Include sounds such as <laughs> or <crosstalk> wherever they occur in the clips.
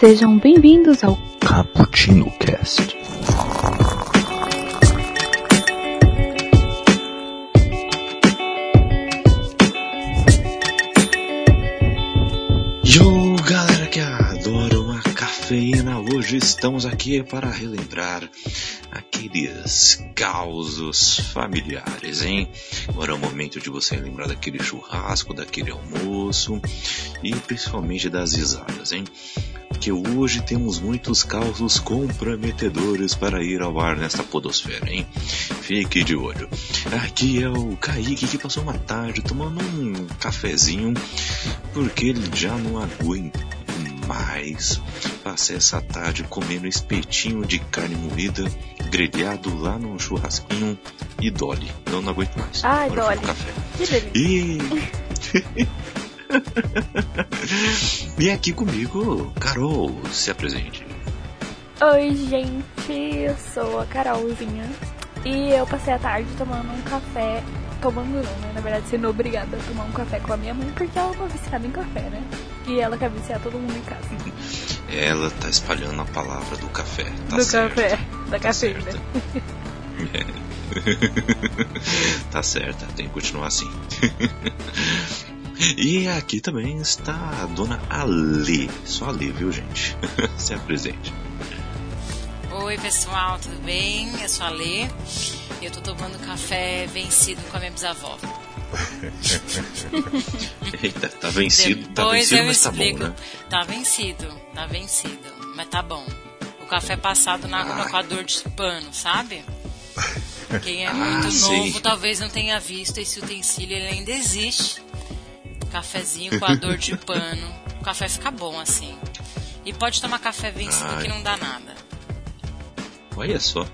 Sejam bem-vindos ao Cappuccino Cast. Yo, galera que adora uma cafeína, hoje estamos aqui para relembrar aqueles causos familiares, hein? Agora é o momento de você lembrar daquele churrasco, daquele almoço e principalmente das risadas, hein? Que hoje temos muitos causos comprometedores para ir ao ar nesta podosfera, hein? Fique de olho. Aqui é o Kaique que passou uma tarde tomando um cafezinho porque ele já não aguenta mais passar essa tarde comendo espetinho de carne moída grelhado lá no churrasquinho e Dolly. Não, não aguento mais. Ai, Agora Dolly. café. Que delícia. E... <laughs> <laughs> e aqui comigo, Carol, se apresente. Oi, gente, eu sou a Carolzinha e eu passei a tarde tomando um café. Tomando não, né? Na verdade, sendo obrigada a tomar um café com a minha mãe porque ela é uma viciada em café, né? E ela quer viciar todo mundo em casa. <laughs> Ela tá espalhando a palavra do café. Tá do certo. café, da Tá cafeína. certo. <laughs> tá certa, tem que continuar assim. E aqui também está a dona Ale. Só Ale, viu, gente? <laughs> Se apresente. Oi pessoal, tudo bem? Eu sou a Lê e eu tô tomando café vencido com a minha bisavó. <laughs> Eita, tá vencido, tá Depois vencido, eu mas tá bom, explico. né? Tá vencido, tá vencido, mas tá bom. O café passado na água com a dor de pano, sabe? Quem é <laughs> Ah, muito sei. novo talvez não tenha visto esse utensílio, ele ainda existe. Cafezinho com a dor de pano. O café fica bom assim. E pode tomar café vencido Ai. que não dá nada. Olha só,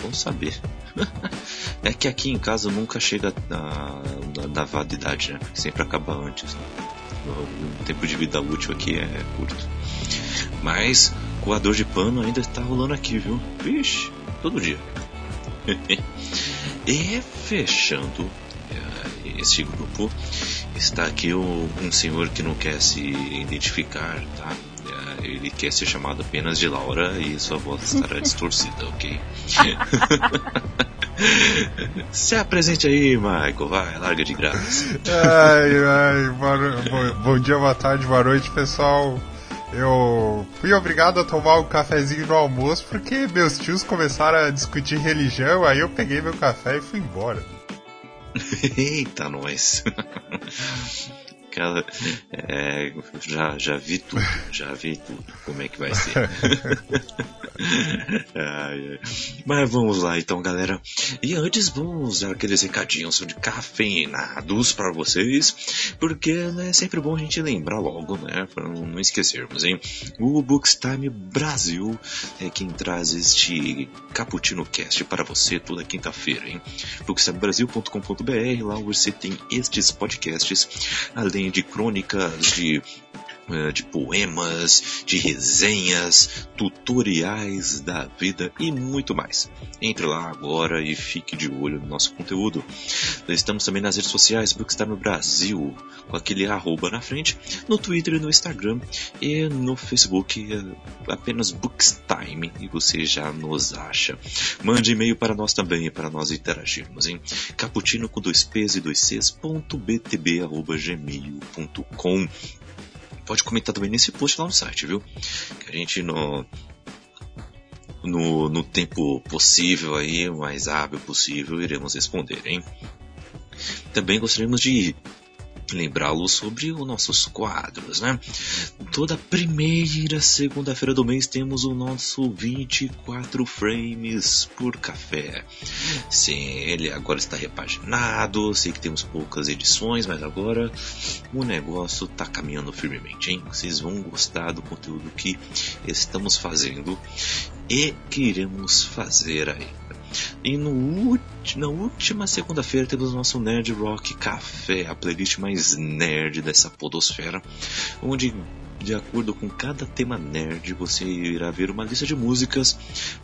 bom saber. <laughs> é que aqui em casa nunca chega na, na, na validade, né? Porque sempre acaba antes. Né? O, tempo de vida útil aqui é curto. Mas com a dor de pano ainda está rolando aqui, viu? Vixe, todo dia. <laughs> e fechando eh, este grupo, está aqui o- um senhor que não quer se identificar, tá? Eh, Ele quer ser chamado apenas de Laura e sua voz estará <laughs> distorcida, ok? <laughs> se apresente aí, Michael, vai, larga de graça. Ai, ai, bom, bom dia, boa tarde, boa noite, pessoal. Eu fui obrigado a tomar um cafezinho no almoço porque meus tios começaram a discutir religião, aí eu peguei meu café e fui embora. <laughs> Eita, nós. <laughs> É, já, já vi tudo, já vi tudo, como é que vai ser. <laughs> Ai, ai. Mas vamos lá então, galera. E antes vamos dar aqueles recadinhos de cafeinados para vocês, porque né, é sempre bom a gente lembrar logo, né, para não esquecermos, hein. O Bookstime Brasil é quem traz este Cappuccino Cast para você toda quinta-feira, hein. bookstimebrasil.com.br, lá você tem estes podcasts, além de crônicas de de poemas, de resenhas, tutoriais da vida e muito mais. Entre lá agora e fique de olho no nosso conteúdo. Nós estamos também nas redes sociais, Bookstime Brasil, com aquele arroba na frente, no Twitter e no Instagram, e no Facebook eh, apenas Bookstime, e você já nos acha. Mande e-mail para nós também, para nós interagirmos, hein? caputino com dois p's e dois c's, ponto btb, arroba gmail.com pode comentar também nesse post lá no site, viu? Que a gente no, no, no tempo possível aí, o mais hábil possível, iremos responder, hein? Também gostaríamos de lembrá-los sobre os nossos quadros, né? Toda primeira segunda-feira do mês temos o nosso 24 frames por café. Sim, ele agora está repaginado, sei que temos poucas edições, mas agora o negócio está caminhando firmemente, hein? Vocês vão gostar do conteúdo que estamos fazendo e que iremos fazer aí. E no na última segunda-feira temos nosso Nerd Rock Café, a playlist mais nerd dessa podosfera, onde de acordo com cada tema nerd, você irá ver uma lista de músicas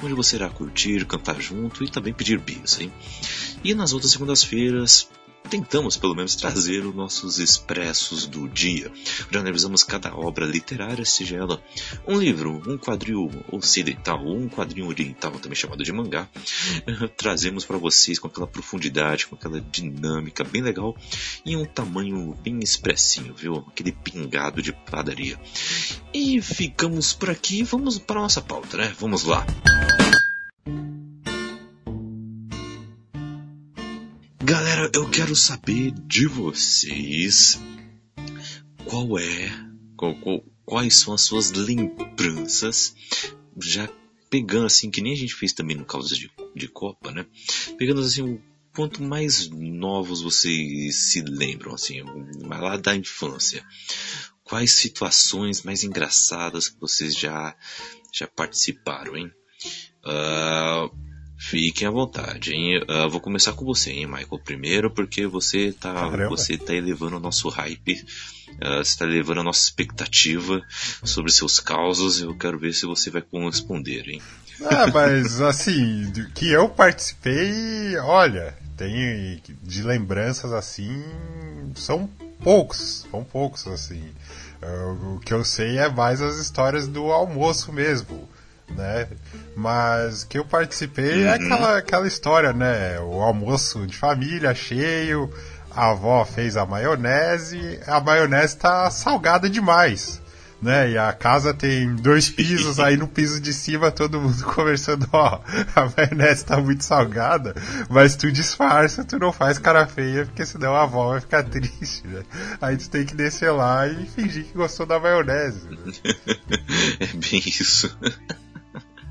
onde você irá curtir, cantar junto e também pedir bis? E nas outras segundas-feiras tentamos pelo menos trazer os nossos expressos do dia. Já analisamos cada obra literária, seja ela um livro, um quadril ocidental ou um quadrinho oriental, também chamado de mangá. <laughs> Trazemos para vocês com aquela profundidade, com aquela dinâmica bem legal e um tamanho bem expressinho, viu? Aquele pingado de padaria. E ficamos por aqui, vamos para nossa pauta, né? Vamos lá. Galera, eu quero saber de vocês qual é, qual, qual, quais são as suas lembranças, já pegando assim, que nem a gente fez também no causa de, de Copa, né? Pegando assim, o quanto mais novos vocês se lembram, assim, lá da infância. Quais situações mais engraçadas que vocês já, já participaram, hein? Uh, Fiquem à vontade, hein? Uh, vou começar com você, hein, Michael, primeiro, porque você tá, você tá elevando o nosso hype, uh, você tá elevando a nossa expectativa sobre seus causos, eu quero ver se você vai corresponder, hein? Ah, mas <laughs> assim, que eu participei, olha, tem de lembranças assim, são poucos, são poucos assim. Uh, o que eu sei é mais as histórias do almoço mesmo né? Mas que eu participei é uhum. aquela, aquela história, né? O almoço de família cheio, a avó fez a maionese, a maionese tá salgada demais. Né? E a casa tem dois pisos, aí no piso de cima todo mundo <laughs> conversando, ó, a maionese tá muito salgada, mas tu disfarça, tu não faz cara feia, porque senão a avó vai ficar <laughs> triste, né? Aí tu tem que descer lá e fingir que gostou da maionese. Né? <laughs> é bem isso.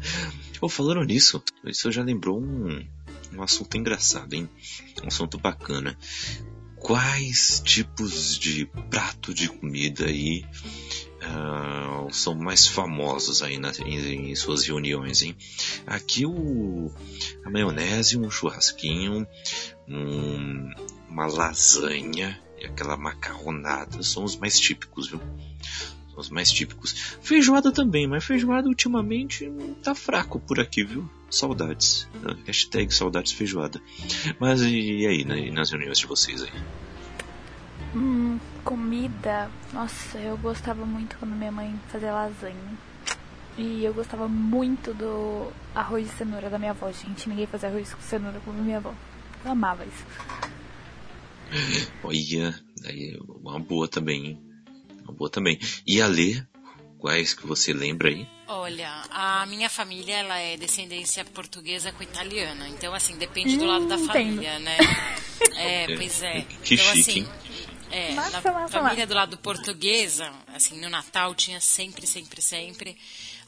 <laughs> Oh, falando nisso, isso já lembrou um, um assunto engraçado, hein? Um assunto bacana. Quais tipos de prato de comida aí uh, são mais famosos aí na, em, em, suas reuniões, hein? Aqui o a maionese, um churrasquinho, um, uma lasanha e aquela macarronada são os mais típicos, viu? Os mais típicos. Feijoada também, mas feijoada ultimamente tá fraco por aqui, viu? Saudades. Hashtag saudades feijoada. Mas e aí, né, nas reuniões de vocês aí? Hum, comida. Nossa, eu gostava muito quando minha mãe fazia lasanha. E eu gostava muito do arroz de cenoura da minha avó, gente. Ninguém fazia arroz com cenoura como minha avó. Eu amava isso. Olha, aí é uma boa também, hein? Uma boa também. E a ler, quais que você lembra aí? Olha, a minha família ela é descendência portuguesa com italiana, então assim depende hum, do lado da hum, família, né? <laughs> É, pois é. Que então, chique. Assim, é, massa, na massa, família massa. do lado portuguesa, assim, no Natal tinha sempre, sempre, sempre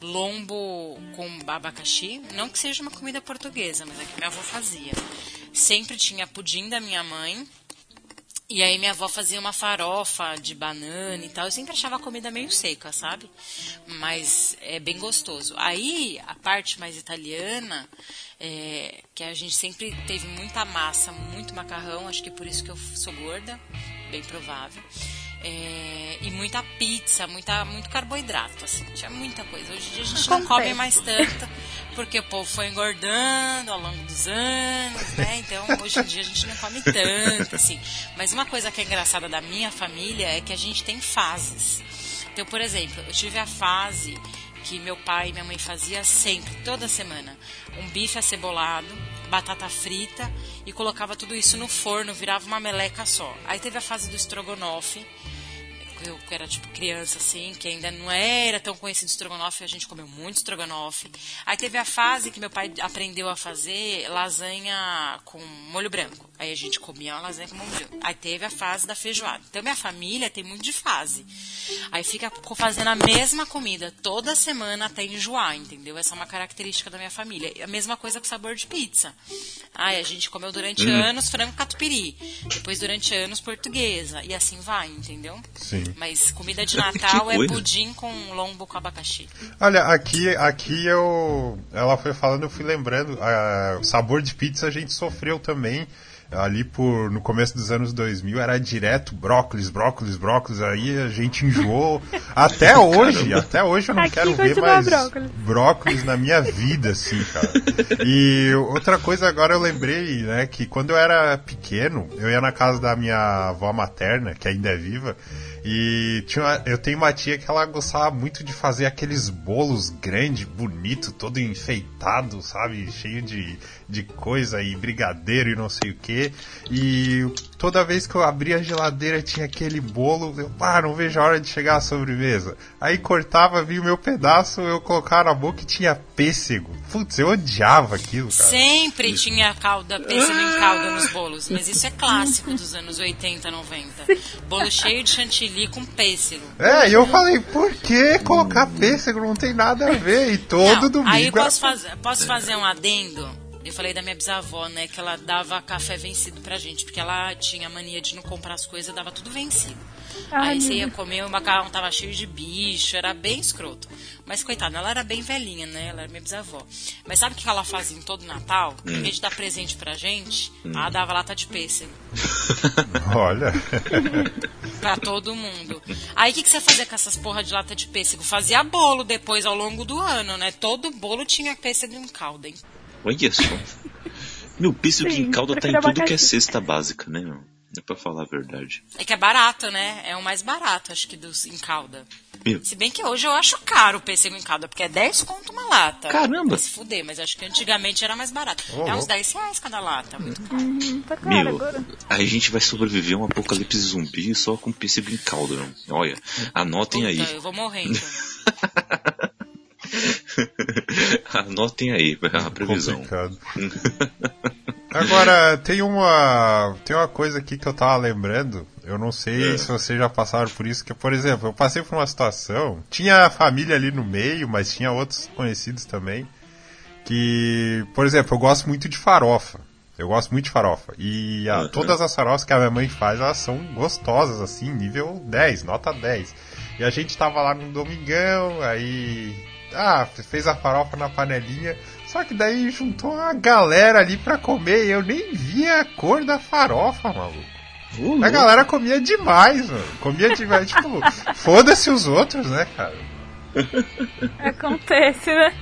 lombo com abacaxi. Não que seja uma comida portuguesa, mas é que minha avó fazia. Sempre tinha pudim da minha mãe, e aí minha avó fazia uma farofa de banana e tal. Eu sempre achava a comida meio seca, sabe? Mas é bem gostoso. Aí a parte mais italiana, é, que a gente sempre teve muita massa, muito macarrão, acho que por isso que eu sou gorda, bem provável. É, e muita pizza, muita, muito carboidrato, assim, tinha muita coisa. Hoje em dia a gente não come mais tanto, porque o povo foi engordando ao longo dos anos, né? Então hoje em dia a gente não come tanto, assim. Mas uma coisa que é engraçada da minha família é que a gente tem fases. Então, por exemplo, eu tive a fase que meu pai e minha mãe fazia sempre, toda semana, um bife acebolado, batata frita e colocava tudo isso no forno, virava uma meleca só. Aí teve a fase do estrogonofe, eu era tipo criança assim, que ainda não era tão conhecido estrogonofe, a gente comeu muito estrogonofe. Aí teve a fase que meu pai aprendeu a fazer lasanha com molho branco. Aí a gente comia uma lasanha com branco. Aí teve a fase da feijoada. Então minha família tem muito de fase. Aí fica fazendo a mesma comida toda semana até enjoar, entendeu? Essa é uma característica da minha família. A mesma coisa com sabor de pizza. Aí a gente comeu durante hum. anos frango catupiry, depois durante anos portuguesa e assim vai, entendeu? Sim. Mas comida de <laughs> Natal é pudim com lombo com abacaxi. Olha, aqui, aqui eu. Ela foi falando, eu fui lembrando. o sabor de pizza a gente sofreu também. Ali por no começo dos anos 2000 era direto brócolis, brócolis, brócolis, aí a gente enjoou. <laughs> até hoje, até hoje eu não Aqui quero ver mais brócolis. brócolis na minha vida, assim, cara. E outra coisa agora eu lembrei, né, que quando eu era pequeno, eu ia na casa da minha avó materna, que ainda é viva, e tinha uma- eu tenho uma tia que ela gostava muito de fazer aqueles bolos grandes, bonito, todo enfeitado, sabe? Cheio de, de coisa e brigadeiro e não sei o que. E toda vez que eu abria a geladeira tinha aquele bolo, eu, ah, não vejo a hora de chegar à sobremesa. Aí cortava, vinha o meu pedaço, eu colocava na boca e tinha pêssego. Putz, eu odiava aquilo, cara. Sempre tinha calda, pêssego em calda nos bolos, mas isso é clássico dos anos 80, 90. Bolo cheio de chantilly com pêssego. É, e eu falei, por que colocar pêssego? Não tem nada a ver. E todo Não, domingo. aí era- posso, fazer, posso fazer um adendo? Eu falei da minha bisavó, né, que ela dava café vencido pra gente, porque ela tinha mania de não comprar as coisas, dava tudo vencido. Ai, aí você ia comer, o macarrão tava cheio de bicho, era bem escroto. Mas coitada, ela era bem velhinha, né? Ela era minha bisavó. Mas sabe o que ela fazia em todo Natal? Em vez de dar presente pra gente, ela dava lata de pêssego. <laughs> Olha. <laughs> Pra todo mundo. Aí o que, que você fazia com essas porra de lata de pêssego? Fazia bolo depois ao longo do ano, né? Todo bolo tinha pêssego em calda, hein? Olha só. Meu pêssego Sim, em calda tá em tudo que é cesta básica, né? É pra falar a verdade. É que é barato, né? É o mais barato, acho que, dos em calda. Meu, Se bem que hoje eu acho caro o pêssego em calda, porque é 10 conto uma lata. Caramba! Vai se fuder, mas acho que antigamente era mais barato. Ô, é uns louco. 10 reais cada lata. Muito caro. Hum, tá caro meu, agora. aí a gente vai sobreviver a um apocalipse zumbi só com pêssego em calda, não. Olha, anotem aí. Puta, eu vou morrer então. <laughs> <laughs> anotem aí <laughs> a previsão. Complicado. <laughs> Agora, tem uma, tem uma coisa aqui que eu tava lembrando. Eu não sei É. se vocês já passaram por isso, que, por exemplo, eu passei por uma situação. Tinha a família ali no meio, mas tinha outros conhecidos também. Que, por exemplo, eu gosto muito de farofa. Eu gosto muito de farofa. E a- Aham. todas as farofas que a minha mãe faz, elas são gostosas, assim, nível 10, nota 10. E a gente tava lá no domingão, aí. Ah, fez a farofa na panelinha. Só que daí juntou uma galera ali pra comer e eu nem via a cor da farofa, maluco. Ô, A galera comia demais, mano. Comia demais. <laughs> tipo, foda-se os outros, né, cara? Acontece, né?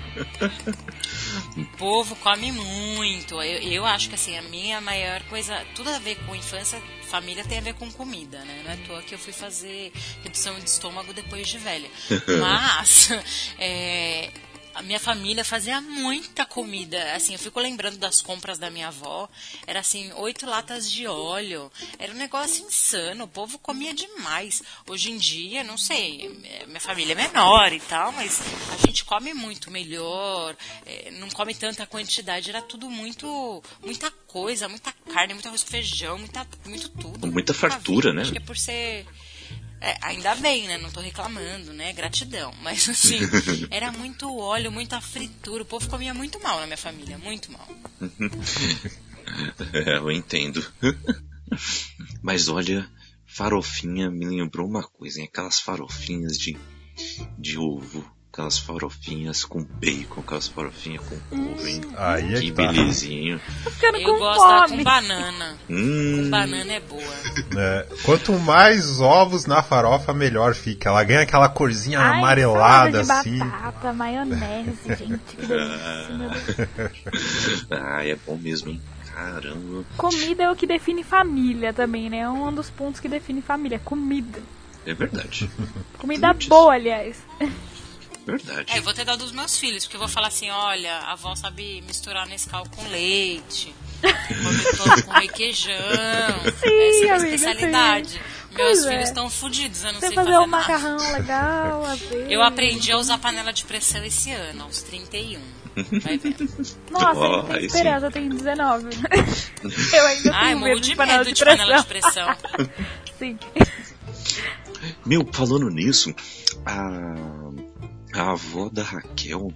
O povo come muito. Eu, eu acho que assim, a minha maior coisa, tudo a ver com infância, família tem a ver com comida, né? Não é à toa que eu fui fazer redução de estômago depois de velha. <laughs> Mas <laughs> é, a minha família fazia muita comida. Assim, eu fico lembrando das compras da minha avó. Era assim, oito latas de óleo. Era um negócio insano. O povo comia demais. Hoje em dia, não sei, minha família é menor e tal, mas a gente come muito melhor. é, não come tanta quantidade. Era tudo muito, muita coisa, muita carne, muito arroz com feijão, muita, muito tudo. Muita fartura, né? Acho que é por ser. É, ainda bem, né? Não tô reclamando, né? Gratidão. Mas assim, <laughs> era muito óleo, muita fritura. O povo comia muito mal na minha família, muito mal. <laughs> É, eu entendo. <laughs> Mas olha, farofinha me lembrou uma coisa, hein? Aquelas farofinhas de, de ovo, aquelas farofinhas com bacon, aquelas farofinhas com ovo, hein? Aí é que tá. belezinho. Tô ficando Eu com gosto fome. com banana. Hum, Com banana é boa. É, quanto mais ovos na farofa, melhor fica. Ela ganha aquela corzinha Ai, amarelada salada assim. de batata, maionese, gente, que delícia, ah, <laughs> é bom mesmo, hein? Caramba. Comida é o que define família também, né? É um dos pontos que define família. Comida. É verdade. Comida boa, aliás. Verdade. É, eu vou ter dado dos meus filhos, porque eu vou falar assim, olha, a avó sabe misturar Nescau com leite, <laughs> com requeijão. Essa é a amiga, especialidade. Meus Pois é. filhos estão fodidos, eu não Você sei fazer fazer um nada. macarrão legal, vezes. <laughs> Eu aprendi a usar panela de pressão esse ano, aos 31. Vai vendo. <laughs> Nossa, Ó, tem esperança, eu tenho 19. eu ainda Ai, tenho medo de de panela medo de de panela de pressão. pressão. Sim. Meu, falando nisso, a, a avó da Raquel,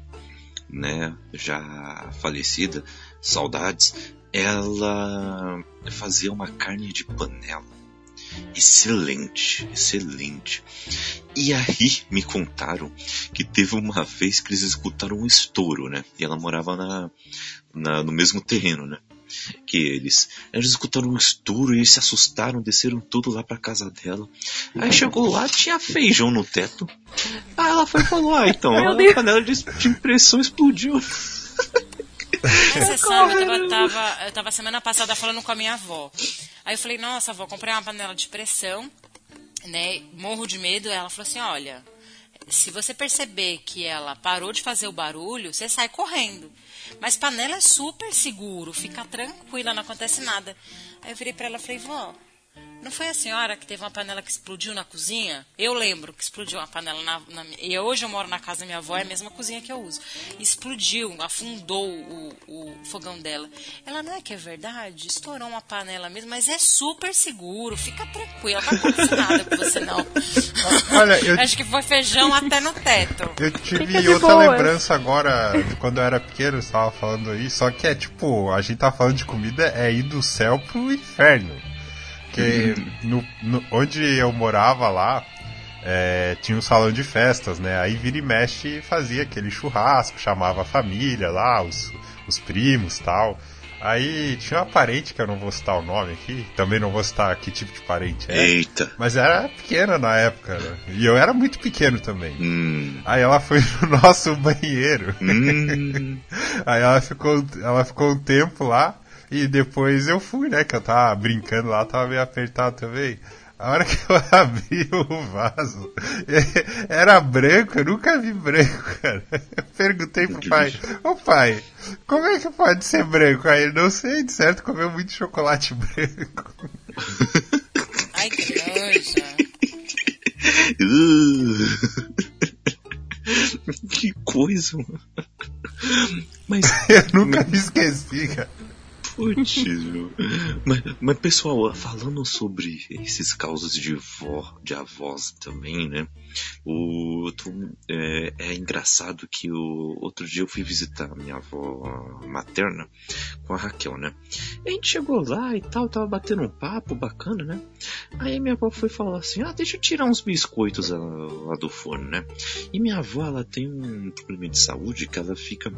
né, já falecida, saudades, ela fazia uma carne de panela. Excelente, excelente. E aí me contaram que teve uma vez que eles escutaram um estouro, né? E ela morava na, na- no mesmo terreno, né? Que eles. Eles escutaram um estouro e se assustaram, desceram tudo lá pra casa dela. Aí chegou lá, tinha feijão no teto. Aí ela foi e falou, ah, então, a panela de, de impressão explodiu. Você sabe, eu tava, tava, eu tava semana passada falando com a minha avó. Aí eu falei, nossa, avó, comprei uma panela de pressão, né? Morro de medo. Ela falou assim, olha, se você perceber que ela parou de fazer o barulho, você sai correndo. Mas panela é super seguro, fica tranquila, não acontece nada. Aí eu virei para ela e falei, vó, não foi a senhora que teve uma panela que explodiu na cozinha? Eu lembro que explodiu uma panela na, na E hoje eu moro na casa da minha avó, é a mesma cozinha que eu uso. Explodiu, afundou o, o fogão dela. Ela não é que é verdade? Estourou uma panela mesmo, mas é super seguro, fica tranquila, não acontece nada com você não. Olha, eu... Acho que foi feijão até no teto. Eu tive outra boa. lembrança agora de quando eu era pequeno, você estava falando aí, só que é tipo, a gente tá falando de comida, é ir do céu pro inferno. Porque no, no, onde eu morava lá, é, tinha um salão de festas, né? Aí vira e mexe fazia aquele churrasco, chamava a família lá, os, os primos tal. Aí tinha uma parente, que eu não vou citar o nome aqui, também não vou citar que tipo de parente é. Eita! Mas era pequena na época, né? E eu era muito pequeno também. Hum. Aí ela foi no <laughs> nosso banheiro. Hum. Aí ela ficou, ela ficou um tempo lá. E depois eu fui, né? Que eu tava brincando lá, tava meio apertado também. A hora que eu <laughs> abri o vaso, <laughs> era branco, eu nunca vi branco, <laughs> cara. Eu perguntei pro pai, ô pai, como é que pode ser branco? Aí ele, não sei, de certo comeu muito chocolate branco. Ai, que noja. que coisa, mano. Mas. eu nunca me esqueci, cara. Putz, mas, mas, pessoal, falando sobre esses causos de vó, de avós também, né? O, é, é, engraçado que o outro dia eu fui visitar a minha avó materna com a Raquel, né? E a gente chegou lá e tal, tava batendo um papo bacana, né? Aí minha avó foi falar assim: ah, deixa eu tirar uns biscoitos lá do forno, né? E minha avó, ela tem um problema de saúde que ela fica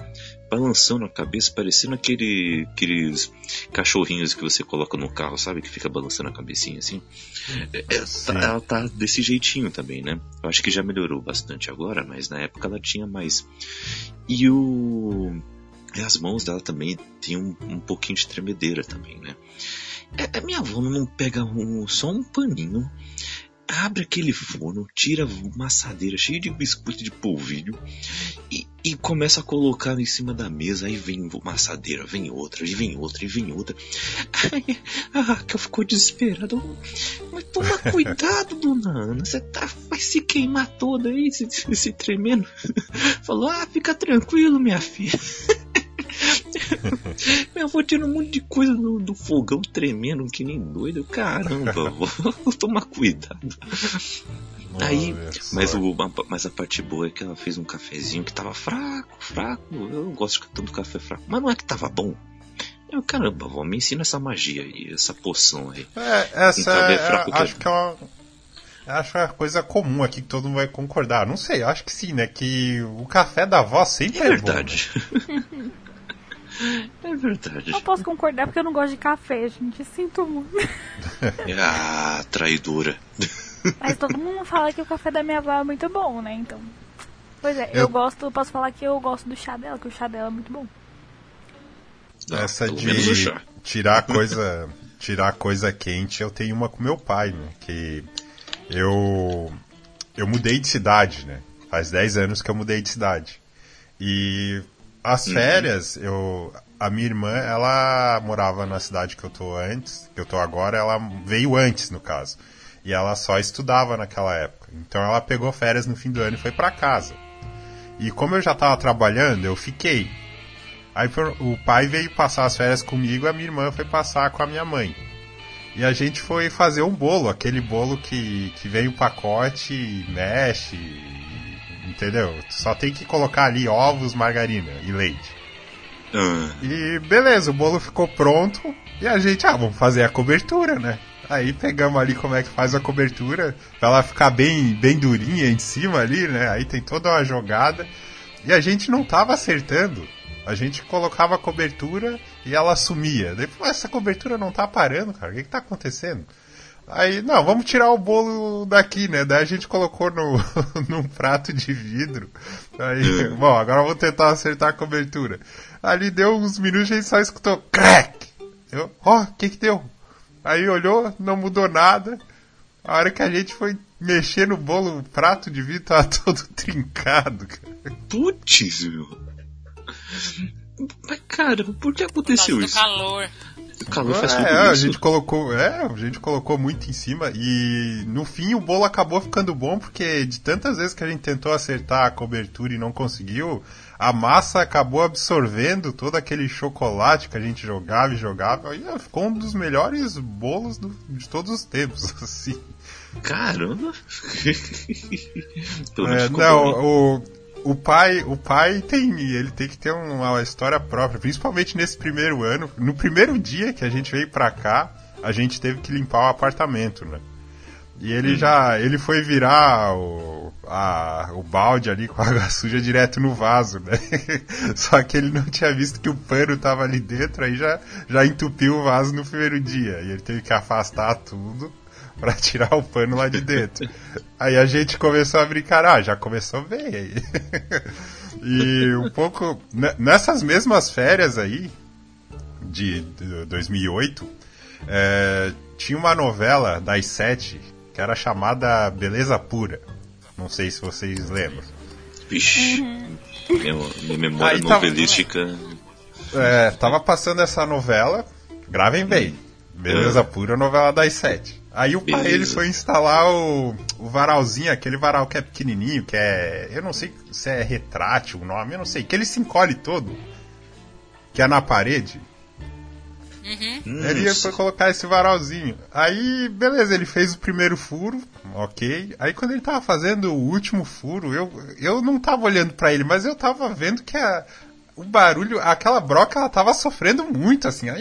balançando a cabeça, parecendo aquele, aqueles cachorrinhos que você coloca no carro, sabe? Que fica balançando a cabecinha assim. É, ela, tá, ela tá desse jeitinho também, né? Eu acho que já melhorou bastante agora, mas na época ela tinha mais. E o. E as mãos dela também tinham um, um pouquinho de tremedeira também, né? É, minha avó não pega um, só um paninho abre aquele forno, tira uma assadeira cheia de biscoito de polvilho e, e, começa a colocar em cima da mesa. Aí vem uma assadeira, vem outra, e vem outra, e vem outra. Aí, a Raquel ficou desesperada. Mas toma <laughs> cuidado, dona Ana, você tá, vai se queimar toda aí, se, se tremendo. <laughs> Falou, ah, fica tranquilo, minha filha. <laughs> Minha avó tira um monte de coisa do, do fogão tremendo que nem doido. Caramba, <laughs> vou tomar cuidado. Aí, mas, o, mas a parte boa é que ela fez um cafezinho que tava fraco, fraco. Eu não gosto de tanto café fraco. Mas não é que tava bom. Eu, caramba, vó, me ensina essa magia aí, essa poção aí. É, essa é, fraco é, acho que é uma, acho que é uma coisa comum aqui que todo mundo vai concordar. Não sei, acho que sim, né? Que o café da avó sempre é, é verdade. bom. Né? <laughs> É verdade. Não posso concordar porque eu não gosto de café, gente. Sinto muito. <laughs> <laughs> ah, traidora. Mas todo mundo fala que o café da minha avó é muito bom, né? Então. Pois é, eu, eu gosto, posso falar que eu gosto do chá dela, que o chá dela é muito bom. Essa de tirar <laughs> coisa, tirar coisa quente, eu tenho uma com meu pai, né? Que eu eu mudei de cidade, né? Faz 10 anos que eu mudei de cidade. E as uhum. férias, uhum. eu a minha irmã, ela morava na cidade que eu tô antes, que eu tô agora, ela veio antes, no caso. E ela só estudava naquela época. Então ela pegou férias no fim do ano e foi para casa. E como eu já tava trabalhando, eu fiquei. Aí o pai veio passar as férias comigo, a minha irmã foi passar com a minha mãe. E a gente foi fazer um bolo, aquele bolo que, que vem o pacote, mexe, entendeu? Só tem que colocar ali ovos, margarina e leite. Uhum. E beleza, o bolo ficou pronto e a gente, ah, vamos fazer a cobertura, né? Aí pegamos ali como é que faz a cobertura, pra ela ficar bem, bem durinha em cima ali, né? Aí tem toda uma jogada. E a gente não tava acertando A gente colocava a cobertura e ela sumia. Daí, pô, essa cobertura não tá parando, cara. O que, que tá acontecendo? Aí, não, vamos tirar o bolo daqui, né? Daí a gente colocou no, <laughs> num prato de vidro. Aí, bom, agora vamos tentar acertar a cobertura. Ali deu uns minutos e a gente só escutou crack! Eu, ó, oh, o que que deu? Aí olhou, não mudou nada. A hora que a gente foi mexer no bolo, o prato de vidro tava <laughs> todo trincado, cara. Putz, meu. Mas, cara, por que aconteceu isso? calor. Faz tudo é, isso. a gente colocou, é, a gente colocou muito em cima e no fim o bolo acabou ficando bom porque de tantas vezes que a gente tentou acertar a cobertura e não conseguiu, a massa acabou absorvendo todo aquele chocolate que a gente jogava e jogava e ficou um dos melhores bolos do, de todos os tempos, <laughs> assim. Caramba! <laughs> É, não, bom, né? o, o pai, o pai tem, ele tem que ter uma história própria, principalmente nesse primeiro ano. No primeiro dia que a gente veio pra cá, a gente teve que limpar o apartamento, né? E ele já, ele foi virar o, a, o balde ali com a <laughs> água suja direto no vaso, né? <laughs> Só que ele não tinha visto que o pano tava ali dentro, aí já, já entupiu o vaso no primeiro dia. E ele teve que afastar tudo <laughs> pra tirar o pano lá de dentro. Aí a gente começou a brincar, ah, já começou bem aí. <laughs> e um pouco, ne- nessas mesmas férias aí, de, de 2008, é, tinha uma novela das sete que era chamada Beleza Pura. Não sei se vocês lembram. Vixe. Minha, minha memória Aí novelística. É, tava passando essa novela, gravem bem. Beleza Pura, novela das sete. Aí o pai Beleza. ele foi instalar o, o varalzinho, aquele varal que é pequenininho, que é. Eu não sei se é retrátil o nome, eu não sei. Que ele se encolhe todo. Que é na parede. Uhum. Ele foi colocar esse varalzinho. Aí, beleza, ele fez o primeiro furo, ok. Aí quando ele tava fazendo o último furo, eu, eu não tava olhando pra ele, mas eu tava vendo que a, o barulho, aquela broca, ela tava sofrendo muito, assim. ó.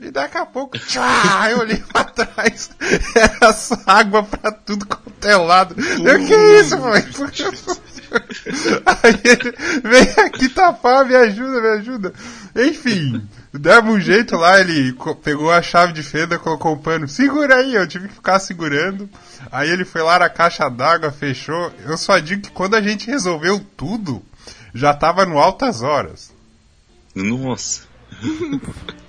E daqui a pouco, tchá, eu olhei pra trás, <laughs> era só água pra tudo quanto é lado. Eu, que isso, mãe? <laughs> Aí ele vem aqui tapar, me ajuda, me ajuda. Enfim, demos um jeito lá, ele pegou a chave de fenda, colocou o pano, segura aí, eu tive que ficar segurando. Aí ele foi lá na caixa d'água, fechou. Eu só digo que quando a gente resolveu tudo, já tava no altas horas. Nossa. <laughs>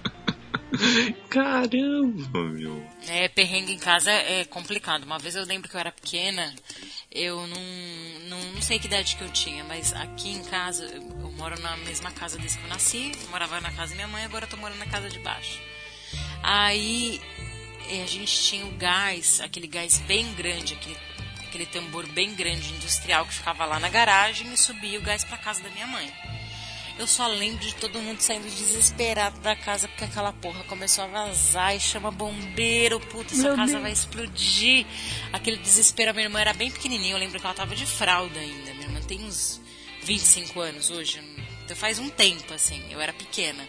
Caramba, meu. É, perrengue em casa é complicado. Uma vez eu lembro que eu era pequena, eu não, não, não sei que idade que eu tinha, mas aqui em casa, eu, eu moro na mesma casa desde que eu nasci, eu morava na casa da minha mãe, agora eu tô morando na casa de baixo. Aí eh, a gente tinha o gás, aquele gás bem grande, aquele, aquele tambor bem grande industrial que ficava lá na garagem e subia o gás pra casa da minha mãe. Eu só lembro de todo mundo saindo desesperado da casa porque aquela porra começou a vazar e chama bombeiro, puta, essa Meu casa Deus. vai explodir. Aquele desespero, a minha irmã era bem pequenininha, eu lembro que ela tava de fralda ainda. Minha irmã tem uns 25 anos hoje, então faz um tempo assim, eu era pequena.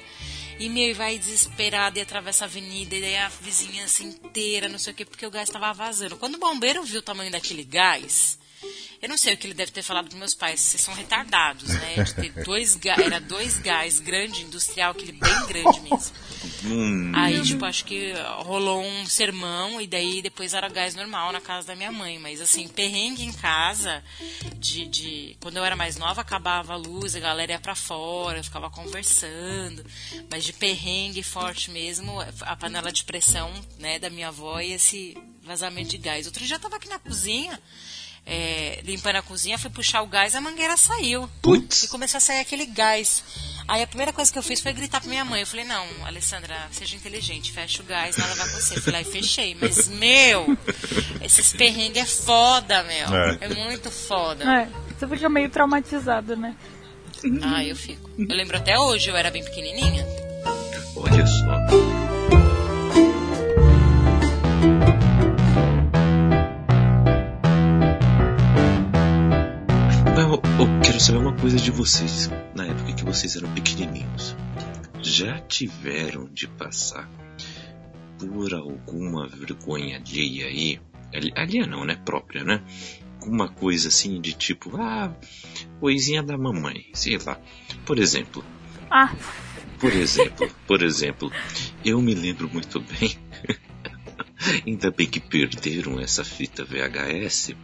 E meu, e vai desesperada e atravessa a avenida, e daí a vizinhança inteira, não sei o que, porque o gás tava vazando. Quando o bombeiro viu o tamanho daquele gás, eu não sei o que ele deve ter falado pros meus pais, vocês são retardados, né? De ter dois era dois gás grande, industrial, aquele bem grande mesmo. Hum, Aí, tipo, acho que rolou um sermão e daí depois era gás normal na casa da minha mãe. Mas assim, perrengue em casa, de, de quando eu era mais nova, acabava a luz, a galera ia pra fora, eu ficava conversando. Mas de perrengue forte mesmo, a panela de pressão, né, da minha avó e esse vazamento de gás. Outro dia eu tava aqui na cozinha. É, limpando a cozinha, fui puxar o gás, a mangueira saiu. Putz. E começou a sair aquele gás. Aí a primeira coisa que eu fiz foi gritar pra minha mãe. Eu falei, não, Alessandra, seja inteligente, fecha o gás, nada vai acontecer. Eu fui lá e fechei. Mas, meu, esses perrengues é foda, meu. É. É, muito foda. É, você fica meio traumatizado, né? Ah, eu fico. Eu lembro até hoje, eu era bem pequenininha. olha só. Eu, quero saber uma coisa de vocês. Na época que vocês eram pequenininhos, já tiveram de passar por alguma vergonha alheia aí? Ali- Alheia não, né? Própria, né? alguma coisa assim de tipo, ah, coisinha da mamãe, sei lá. Por exemplo. Ah. Por exemplo, por exemplo, eu me lembro muito bem. <laughs> Ainda bem que perderam essa fita VHS,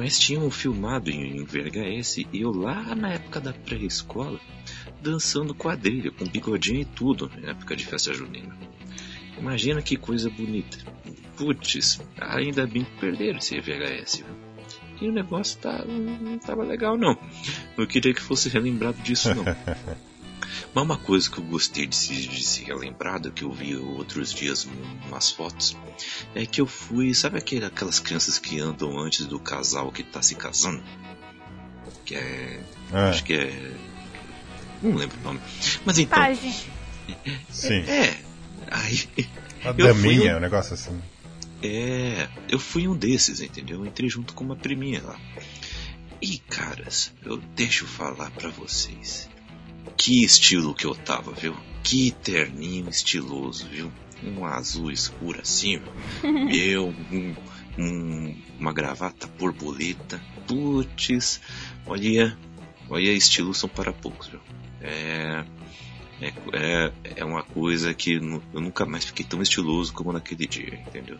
mas tinham filmado em VHS eu lá na época da pré-escola dançando quadrilha, com bigodinho e tudo, na época de festa junina. Imagina que coisa bonita. Putz, ainda bem que perderam esse VHS. Viu? E o negócio tá, não estava legal não. Não queria que fosse relembrado disso não. <laughs> Mas uma coisa que eu gostei de se, de se relembrado, que eu vi outros dias umas fotos, é que eu fui, sabe aquele, aquelas crianças que andam antes do casal que tá se casando? Que é. é. Acho que é. Não lembro o nome. Mas então. Pagem. Sim. É. Aí. A daminha, um... um negócio assim. É, eu fui um desses, entendeu? Eu entrei junto com uma priminha lá. E caras, eu deixo falar para vocês. Que estilo que eu tava, viu? Que terninho estiloso, viu? Um azul escuro assim, meu, <laughs> um, um, uma gravata borboleta. Putz, olha, olha, estilos são para poucos, viu? É, é, é, é uma coisa que eu nunca mais fiquei tão estiloso como naquele dia, entendeu?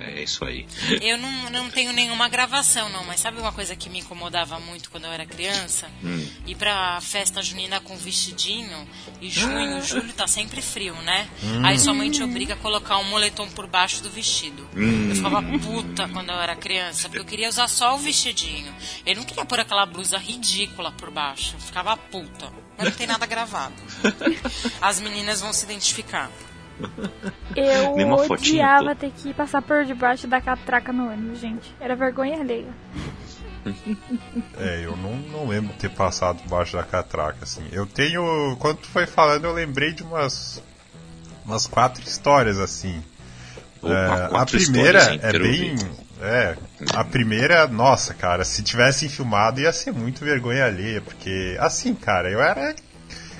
É isso aí. <laughs> Eu não, não tenho nenhuma gravação, não, mas sabe uma coisa que me incomodava muito quando eu era criança? Hum. Ir pra festa junina com vestidinho, e junho, ah. julho tá sempre frio, né? Hum. Aí sua mãe te obriga a colocar um moletom por baixo do vestido. Hum. Eu ficava puta quando eu era criança, porque eu queria usar só o vestidinho. Eu não queria pôr aquela blusa ridícula por baixo. Eu ficava puta. Mas não tem nada gravado. <laughs> As meninas vão se identificar. Eu odiava ter que passar por debaixo da catraca no ônibus, gente. Era vergonha alheia. <laughs> É, eu não, não lembro ter passado debaixo da catraca, assim. Eu tenho. Quando tu foi falando, eu lembrei de umas. umas quatro histórias, assim. Opa, é, a primeira é bem. É, a primeira, nossa, cara, se tivessem filmado ia ser muito vergonha alheia, porque, assim, cara, eu era.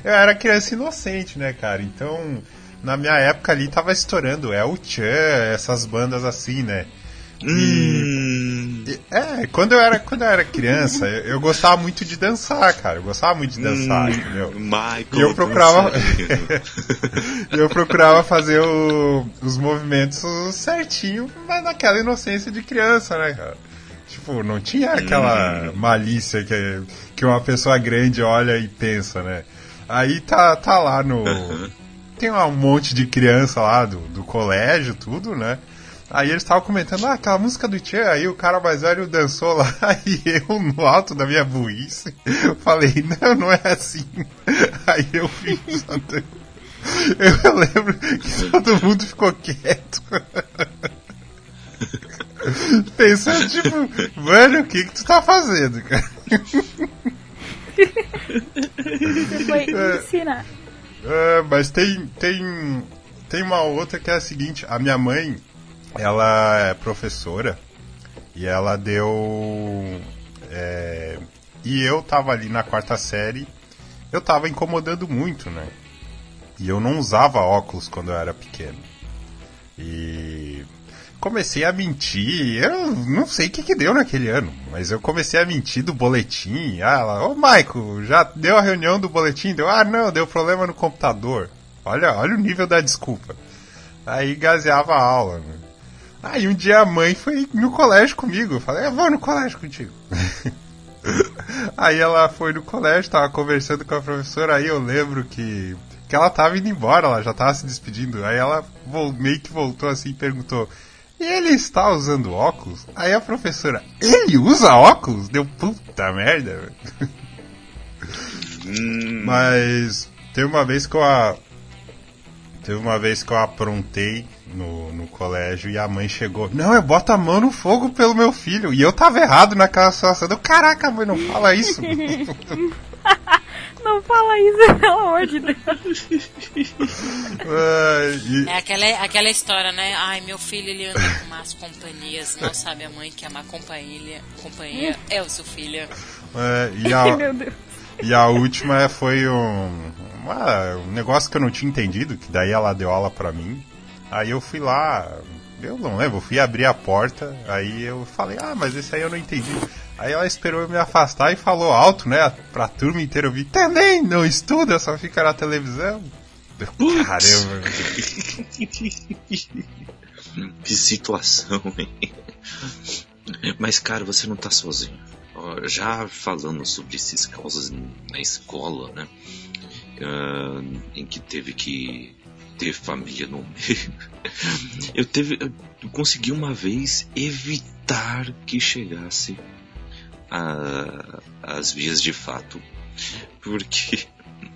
Eu era criança inocente, né, cara? Então na minha época ali tava estourando El Chan, essas bandas assim, né? E, hum. é, quando eu era, quando eu era criança, eu, eu, gostava muito de dançar, cara. Eu gostava muito de dançar, hum, entendeu? Michael, e eu procurava. <laughs> eu procurava fazer o, os movimentos certinho, mas naquela inocência de criança, né, cara? Tipo, não tinha aquela hum. malícia que, que uma pessoa grande olha e pensa, né? Aí tá, tá lá no. Tem um monte de criança lá do, do colégio, tudo, né? Aí eles estavam comentando, ah, aquela música do Tchan, aí o cara mais velho dançou lá, <laughs> e eu, no alto da minha burrice, falei, não, não é assim. <laughs> Aí eu fiz. <laughs> Eu lembro que todo mundo ficou quieto. Pensando, tipo, mano, o que que tu tá fazendo, cara? Você foi ensinar. É, mas tem, tem, tem uma outra que é a seguinte: a minha mãe, ela é professora e ela deu. É, e eu tava ali na quarta série, eu tava incomodando muito, né? E eu não usava óculos quando eu era pequeno. E comecei a mentir. Eu não sei o que, que deu naquele ano, mas eu comecei a mentir do boletim. Ah, ela, ô Maico, já deu a reunião do boletim? Deu, ah, não, deu problema no computador. Olha, olha o nível da desculpa. Aí gazeava a aula. Né? Aí um dia a mãe foi no colégio comigo. Eu falei, eu vou no colégio contigo. <laughs> aí ela foi no colégio, tava conversando com a professora, aí eu lembro que, que ela tava indo embora, ela já tava se despedindo. Aí ela meio que voltou assim e perguntou: ele está usando óculos? Aí a professora, ele usa óculos? Deu puta merda. Hum. Mas teve uma vez que eu a... teve uma vez que eu aprontei no, no colégio e a mãe chegou, não, eu boto a mão no fogo pelo meu filho. E eu tava errado naquela situação. Eu, Caraca, mãe, não fala isso. <laughs> Não fala isso, <laughs> pelo amor de Deus. É aquela, aquela história, né? Ai, meu filho ele anda com más companhias, não sabe a mãe que a má companhia, companhia é o seu filho. É, e, a, <laughs> e a última foi um, uma, um negócio que eu não tinha entendido, que daí ela deu aula pra mim. Aí eu fui lá, Eu não lembro, eu fui abrir a porta, aí eu falei, ah, mas esse aí eu não entendi. Aí ela esperou eu me afastar e falou alto, né, pra turma inteira ouvir, também não estuda, só fica na televisão. Caramba. <laughs> que situação, hein? Mas, cara, você não tá sozinho. Já falando sobre esses causas na escola, né? Uh, em que teve que ter família no meio. <laughs> Eu teve, eu consegui uma vez evitar que chegasse a, as vias de fato, porque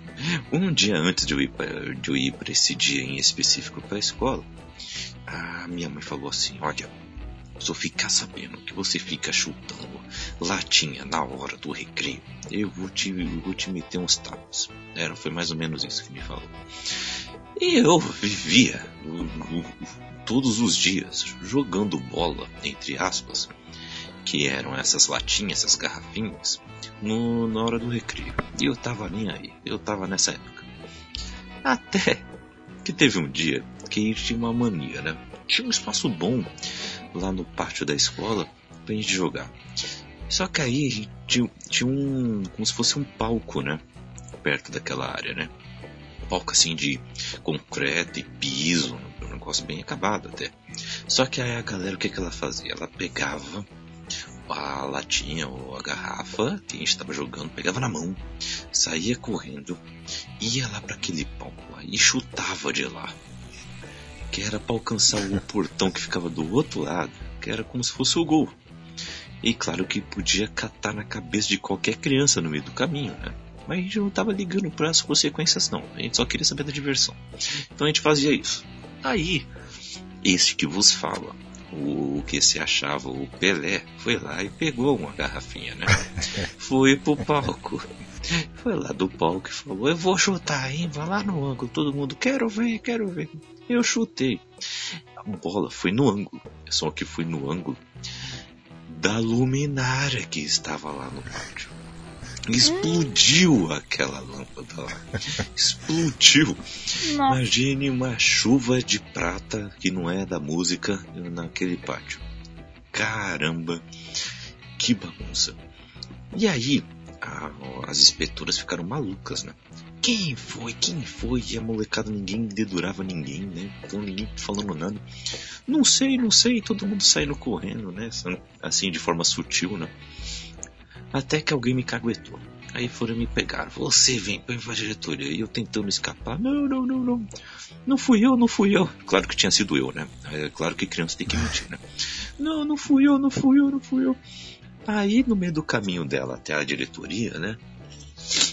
<laughs> um dia antes de eu ir para esse dia em específico para a escola, a minha mãe falou assim: Olha, se eu ficar sabendo que você fica chutando latinha na hora do recreio, eu vou te, eu vou te meter uns tapas. Era, foi mais ou menos isso que me falou. E eu vivia todos os dias jogando bola, entre aspas, que eram essas latinhas, essas garrafinhas, no, na hora do recreio. E eu tava nem aí, eu tava nessa época. Até que teve um dia que tinha uma mania, né? Tinha um espaço bom lá no pátio da escola pra gente jogar. Só que aí tinha, tinha um. como se fosse um palco, né? Perto daquela área, né? Palco assim de concreto e piso, um negócio bem acabado até. Só que aí a galera o que, que ela fazia? Ela pegava a latinha ou a garrafa que a gente estava jogando, pegava na mão, saía correndo, ia lá para aquele palco lá e chutava de lá. Que era para alcançar o portão que ficava do outro lado, que era como se fosse o gol. E claro que podia catar na cabeça de qualquer criança no meio do caminho, né? Mas a gente não estava ligando para as consequências, não. A gente só queria saber da diversão. Então a gente fazia isso. Aí, este que vos fala, o que se achava o Pelé, foi lá e pegou uma garrafinha, né? <laughs> Foi pro palco. Foi lá do palco e falou: Eu vou chutar, hein? Vai lá no ângulo. Todo mundo, quero ver, quero ver. Eu chutei. A bola foi no ângulo. Só que foi no ângulo da luminária que estava lá no pátio. Explodiu aquela lâmpada lá. <laughs> Explodiu. Nossa. Imagine uma chuva de prata que não é da música naquele pátio. Caramba, que bagunça. E aí, a, as inspetoras ficaram malucas, né? Quem foi? Quem foi? E a molecada ninguém dedurava ninguém, né? Então ninguém falando nada. Não sei, não sei. Todo mundo saindo correndo, né? Assim, de forma sutil, né? Até que alguém me caguetou. Aí foram me pegar. Você vem para a diretoria. E eu tentando escapar. Não, não, não, não. Não fui eu, não fui eu. Claro que tinha sido eu, né? É claro que criança tem que mentir, né? Não, não fui eu, não fui eu, não fui eu. Aí no meio do caminho dela até a diretoria, né?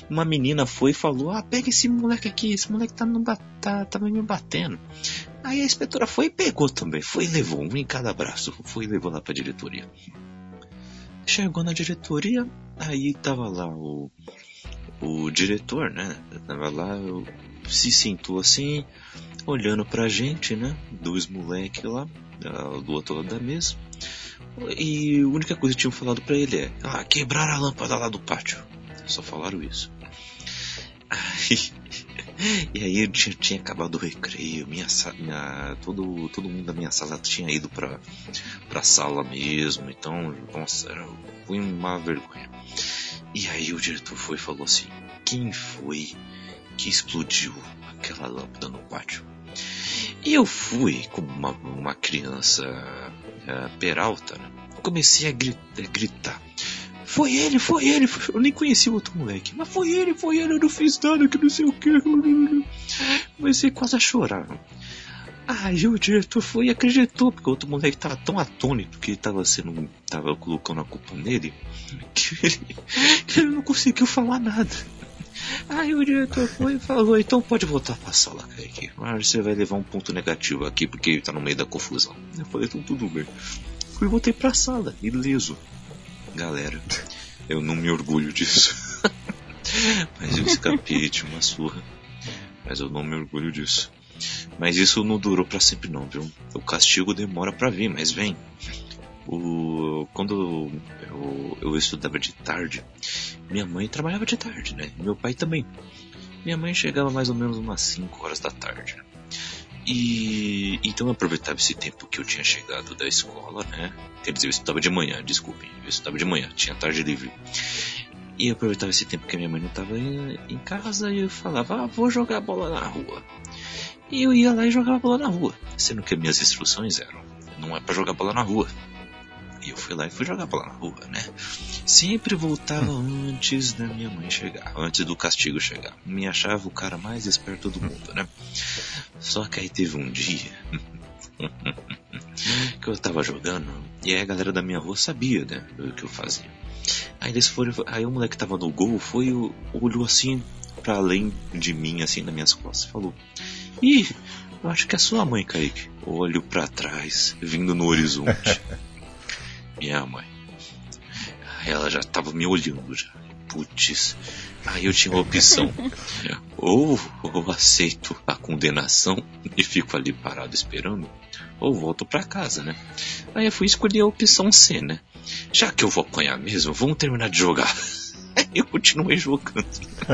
Uma menina foi e falou: Ah, pega esse moleque aqui, esse moleque tá, no, tá, tá me batendo. Aí a inspetora foi e pegou também. Foi e levou um em cada braço. Foi e levou lá pra diretoria. Chegou na diretoria, aí tava lá o, o diretor, né? Tava lá, se sentou assim, olhando pra gente, né? Dois moleques lá, do outro lado da mesa. E a única coisa que tinham falado para ele é: Ah, quebrar a lâmpada lá do pátio. Só falaram isso. Aí, e aí tinha, tinha acabado o recreio, minha, minha, todo, todo mundo da minha sala tinha ido pra, pra sala mesmo, então, nossa, era, foi uma vergonha. E aí o diretor foi e falou assim: quem foi que explodiu aquela lâmpada no pátio? E eu fui, como uma, uma criança uh, peralta, né? comecei a gritar, a gritar foi ele, foi ele. Eu nem conheci o outro moleque. Mas foi ele, foi ele. Eu não fiz nada, que não sei o que. Comecei quase a chorar. Aí o diretor foi e acreditou, porque o outro moleque tava tão atônito que ele tava sendo. tava colocando a culpa nele que ele, que ele não conseguiu falar nada. Aí o diretor foi e falou, então pode voltar pra sala, Kaique. Mas você vai levar um ponto negativo aqui porque ele tá no meio da confusão. Eu falei, então tudo bem. Fui voltei pra sala, ileso galera. Eu não me orgulho disso. <laughs> Mas eu escapei de uma surra. Mas eu não me orgulho disso. Mas isso não durou para sempre não, viu? O castigo demora para vir, mas vem. O, quando eu, eu, estudava de tarde, minha mãe trabalhava de tarde, né? Meu pai também. Minha mãe chegava mais ou menos umas 5 horas da tarde. E então eu aproveitava esse tempo que eu tinha chegado da escola, né? Quer dizer, eu estudava de manhã, desculpem, eu estudava de manhã, tinha tarde livre. E eu aproveitava esse tempo que a minha mãe não estava em casa e eu falava, ah, vou jogar bola na rua. E eu ia lá e jogava bola na rua, sendo que minhas instruções eram, não é para jogar bola na rua. E eu fui lá e fui jogar bola na rua, né? Sempre voltava antes da minha mãe chegar, antes do castigo chegar. Me achava o cara mais esperto do mundo, né? Só que aí teve um dia <laughs> que eu tava jogando e aí a galera da minha rua sabia, né, do que eu fazia. Aí eles foram, aí o moleque que tava no gol foi olhou assim para além de mim, assim, nas minhas costas, falou: Ih, eu acho que é sua mãe, Kaique. Olho para trás, vindo no horizonte. <laughs> Minha mãe. Ela já tava me olhando já. Putz. Aí eu tinha uma opção. <laughs> ou eu aceito a condenação e fico ali parado esperando, ou volto para casa, né? Aí eu fui escolher a opção C, né? Já que eu vou apanhar mesmo, vamos terminar de jogar. <laughs> eu continuei jogando. <laughs>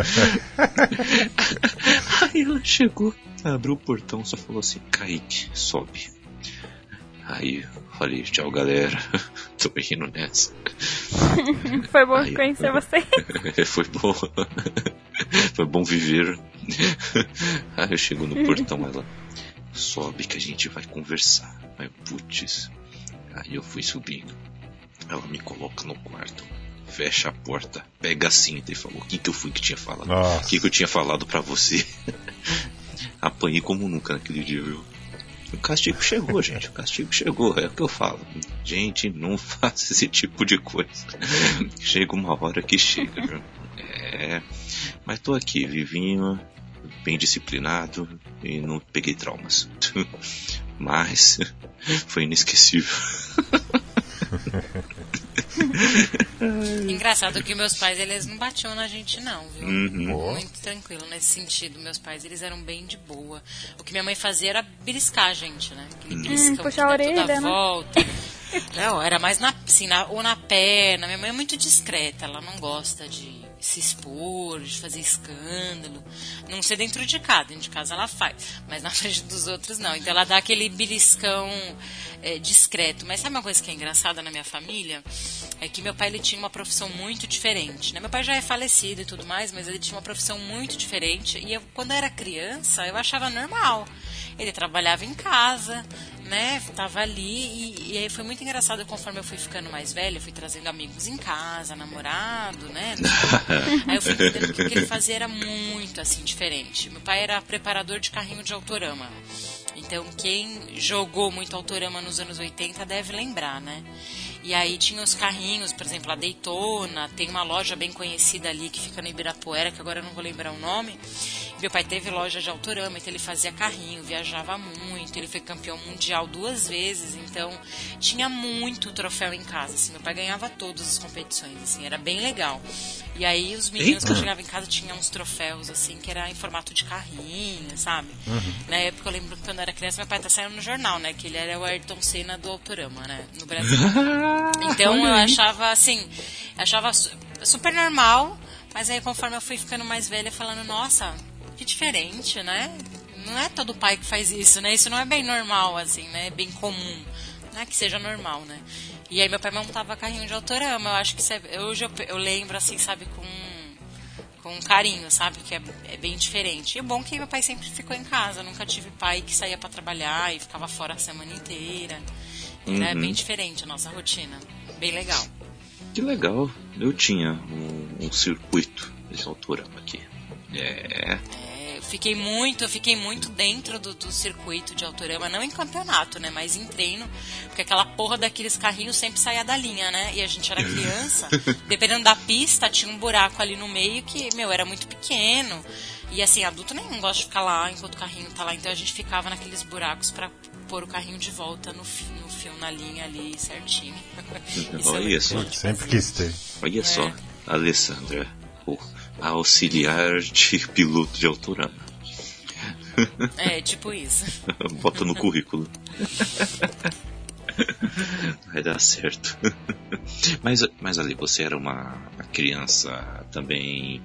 Aí ela chegou, abriu o portão, só falou assim: Kaique, sobe. Aí falei: tchau, galera. <laughs> Tô indo nessa. <laughs> Foi bom Aí, conhecer você. Foi bom. <laughs> Foi bom viver. Aí eu chego no portão, ela sobe que a gente vai conversar. Aí, putz. Aí eu fui subindo. Ela me coloca no quarto fecha a porta, pega a cinta e falou: O que, que eu fui que tinha falado? O que, que eu tinha falado para você? Apanhei como nunca naquele dia, viu? O castigo chegou, gente. O castigo chegou, é o que eu falo. Gente, não <laughs> faça esse tipo de coisa. chega uma hora que chega? É. Mas tô aqui, vivinho, bem disciplinado e não peguei traumas. <laughs> Mas foi inesquecível. <laughs> <laughs> Engraçado que meus pais, eles não batiam na gente não, viu? Uhum. Muito tranquilo nesse sentido. Meus pais, eles eram bem de boa. O que minha mãe fazia era beliscar a gente, né? Aquele hum, beliscão puxar a orelha, toda né? volta. <laughs> Não, era mais na, assim, na, ou na perna. Minha mãe é muito discreta, ela não gosta de se expor, de fazer escândalo. Não ser dentro de casa, dentro de casa ela faz, mas na <laughs> frente dos outros não. Então ela dá aquele beliscão é, discreto. Mas sabe uma coisa que é engraçada na minha família? É que meu pai ele tinha uma profissão muito diferente. Né? Meu pai já é falecido e tudo mais, mas ele tinha uma profissão muito diferente. E eu, quando eu era criança, eu achava normal. Ele trabalhava em casa, né, tava ali e, e, aí foi muito engraçado conforme eu fui ficando mais velha, eu fui trazendo amigos em casa, namorado, né? <laughs> aí eu fui entendendo que o que ele fazia era muito assim diferente. Meu pai era preparador de carrinho de autorama. Então quem jogou muito autorama nos anos 80 deve lembrar, né? E aí tinha os carrinhos, por exemplo, a Daytona, tem uma loja bem conhecida ali que fica no Ibirapuera, que agora eu não vou lembrar o nome. Meu pai teve loja de autorama, então ele fazia carrinho, viajava muito, ele foi campeão mundial duas vezes, então tinha muito troféu em casa, assim, meu pai ganhava todas as competições, assim, era bem legal. E aí os meninos que chegavam em casa tinham uns troféus, assim, que era em formato de carrinho, sabe? Uhum. Na época eu lembro que quando eu era criança, meu pai tá saindo no jornal, né? Que ele era o Ayrton Senna do Autorama, né? No Brasil. <laughs> então eu achava, assim, achava super normal, mas aí conforme eu fui ficando mais velha, falando, nossa, que diferente, né? Não é todo pai que faz isso, né? Isso não é bem normal, assim, né? É bem comum. Não é que seja normal, né? E aí meu pai montava carrinho de autorama. Eu acho que é, hoje eu, eu, lembro, assim, sabe, com, com carinho, sabe? Que é, é bem diferente. E o bom é que meu pai sempre ficou em casa. Eu nunca tive pai que saía para trabalhar e ficava fora a semana inteira. Uhum. Era bem diferente a nossa rotina. Bem legal. Que legal. Eu tinha um, um circuito de autorama aqui. É. é. Eu fiquei muito, eu fiquei muito dentro do, do, circuito de autorama, não em campeonato, né? Mas em treino, porque aquela porra daqueles carrinhos sempre saía da linha, né? E a gente era criança, <laughs> dependendo da pista, tinha um buraco ali no meio que, meu, era muito pequeno. E assim, adulto nenhum gosta de ficar lá enquanto o carrinho tá lá, então a gente ficava naqueles buracos para pôr o carrinho de volta no, no fio, na linha ali certinho. Olha <laughs> é só. Sempre quis ter. Olha é. só, Alessandra auxiliar de <laughs> piloto de autorama. É, tipo isso. <laughs> Bota no currículo. Vai dar certo. Mas, mas ali, você era uma, uma criança também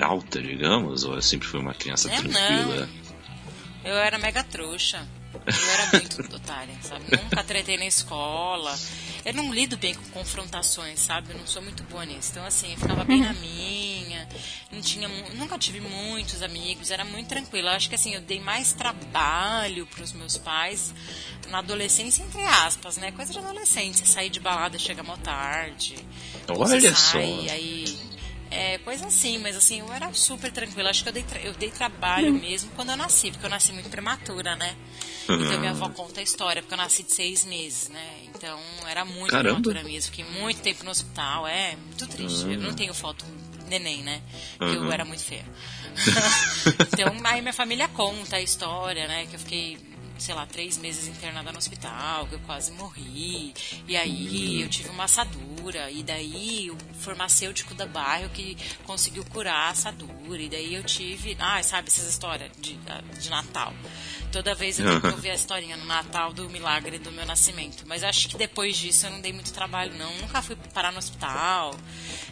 alta, digamos? Ou sempre foi uma criança é, tranquila? Eu era mega trouxa. Eu era muito otária, sabe? Nunca tretei na escola. Eu não lido bem com confrontações, sabe? Eu não sou muito boa nisso. Então, assim, eu ficava bem na minha. Não tinha, nunca tive muitos amigos. Era muito tranquila. Eu acho que, assim, eu dei mais trabalho para os meus pais na adolescência, entre aspas, né? Coisa de adolescente. Você sair de balada, chega mó tarde. Olha só. sai, aí é, coisa assim, mas assim, eu era super tranquila. Acho que eu dei, eu dei trabalho mesmo quando eu nasci, porque eu nasci muito prematura, né? Uhum. Então minha avó conta a história, porque eu nasci de seis meses, né? Então era muito Caramba. prematura mesmo. Fiquei muito tempo no hospital, é muito triste. Uhum. Eu não tenho foto neném, né? Uhum. Eu era muito feia. <laughs> então aí minha família conta a história, né? Que eu fiquei sei lá, três meses internada no hospital, que eu quase morri. E aí eu tive uma assadura. E daí o farmacêutico da bairro que conseguiu curar a assadura. E daí eu tive. Ah, sabe essas histórias de, de Natal. Toda vez eu tenho <laughs> ouvir a historinha no Natal do milagre do meu nascimento. Mas acho que depois disso eu não dei muito trabalho, não. Nunca fui parar no hospital,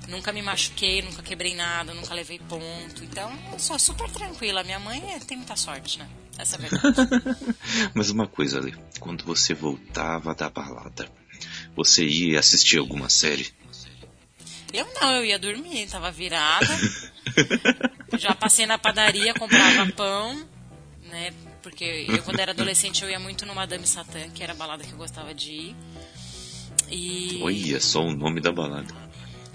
nunca me machuquei, nunca quebrei nada, nunca levei ponto. Então eu sou super tranquila. Minha mãe é, tem muita sorte, né? Essa é a verdade. <laughs> Mas uma coisa ali, quando você voltava da balada, você ia assistir alguma série? Eu não, eu ia dormir, tava virada. <laughs> Já passei na padaria, comprava pão, né? Porque eu, quando era adolescente, eu ia muito no Madame Satã, que era a balada que eu gostava de ir. E... Olha só o nome da balada.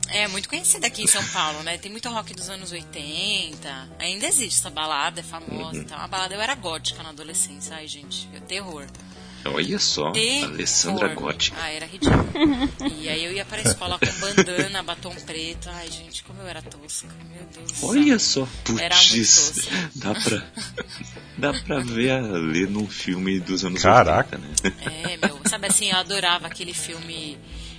É, muito conhecida aqui em São Paulo, né? Tem muito rock dos anos 80. Ainda existe essa balada, é famosa. Uhum. Então, a balada eu era gótica na adolescência. Ai, gente, é terror. Olha só, terror. Alessandra Gótica. Ah, era ridículo. e aí eu ia pra escola com bandana, batom preto. Ai, gente, como eu era tosca. Meu Deus Olha só, putz, era muito dá pra, dá pra ver ali num filme dos anos Caraca. 80, né? É, meu, sabe assim, eu adorava aquele filme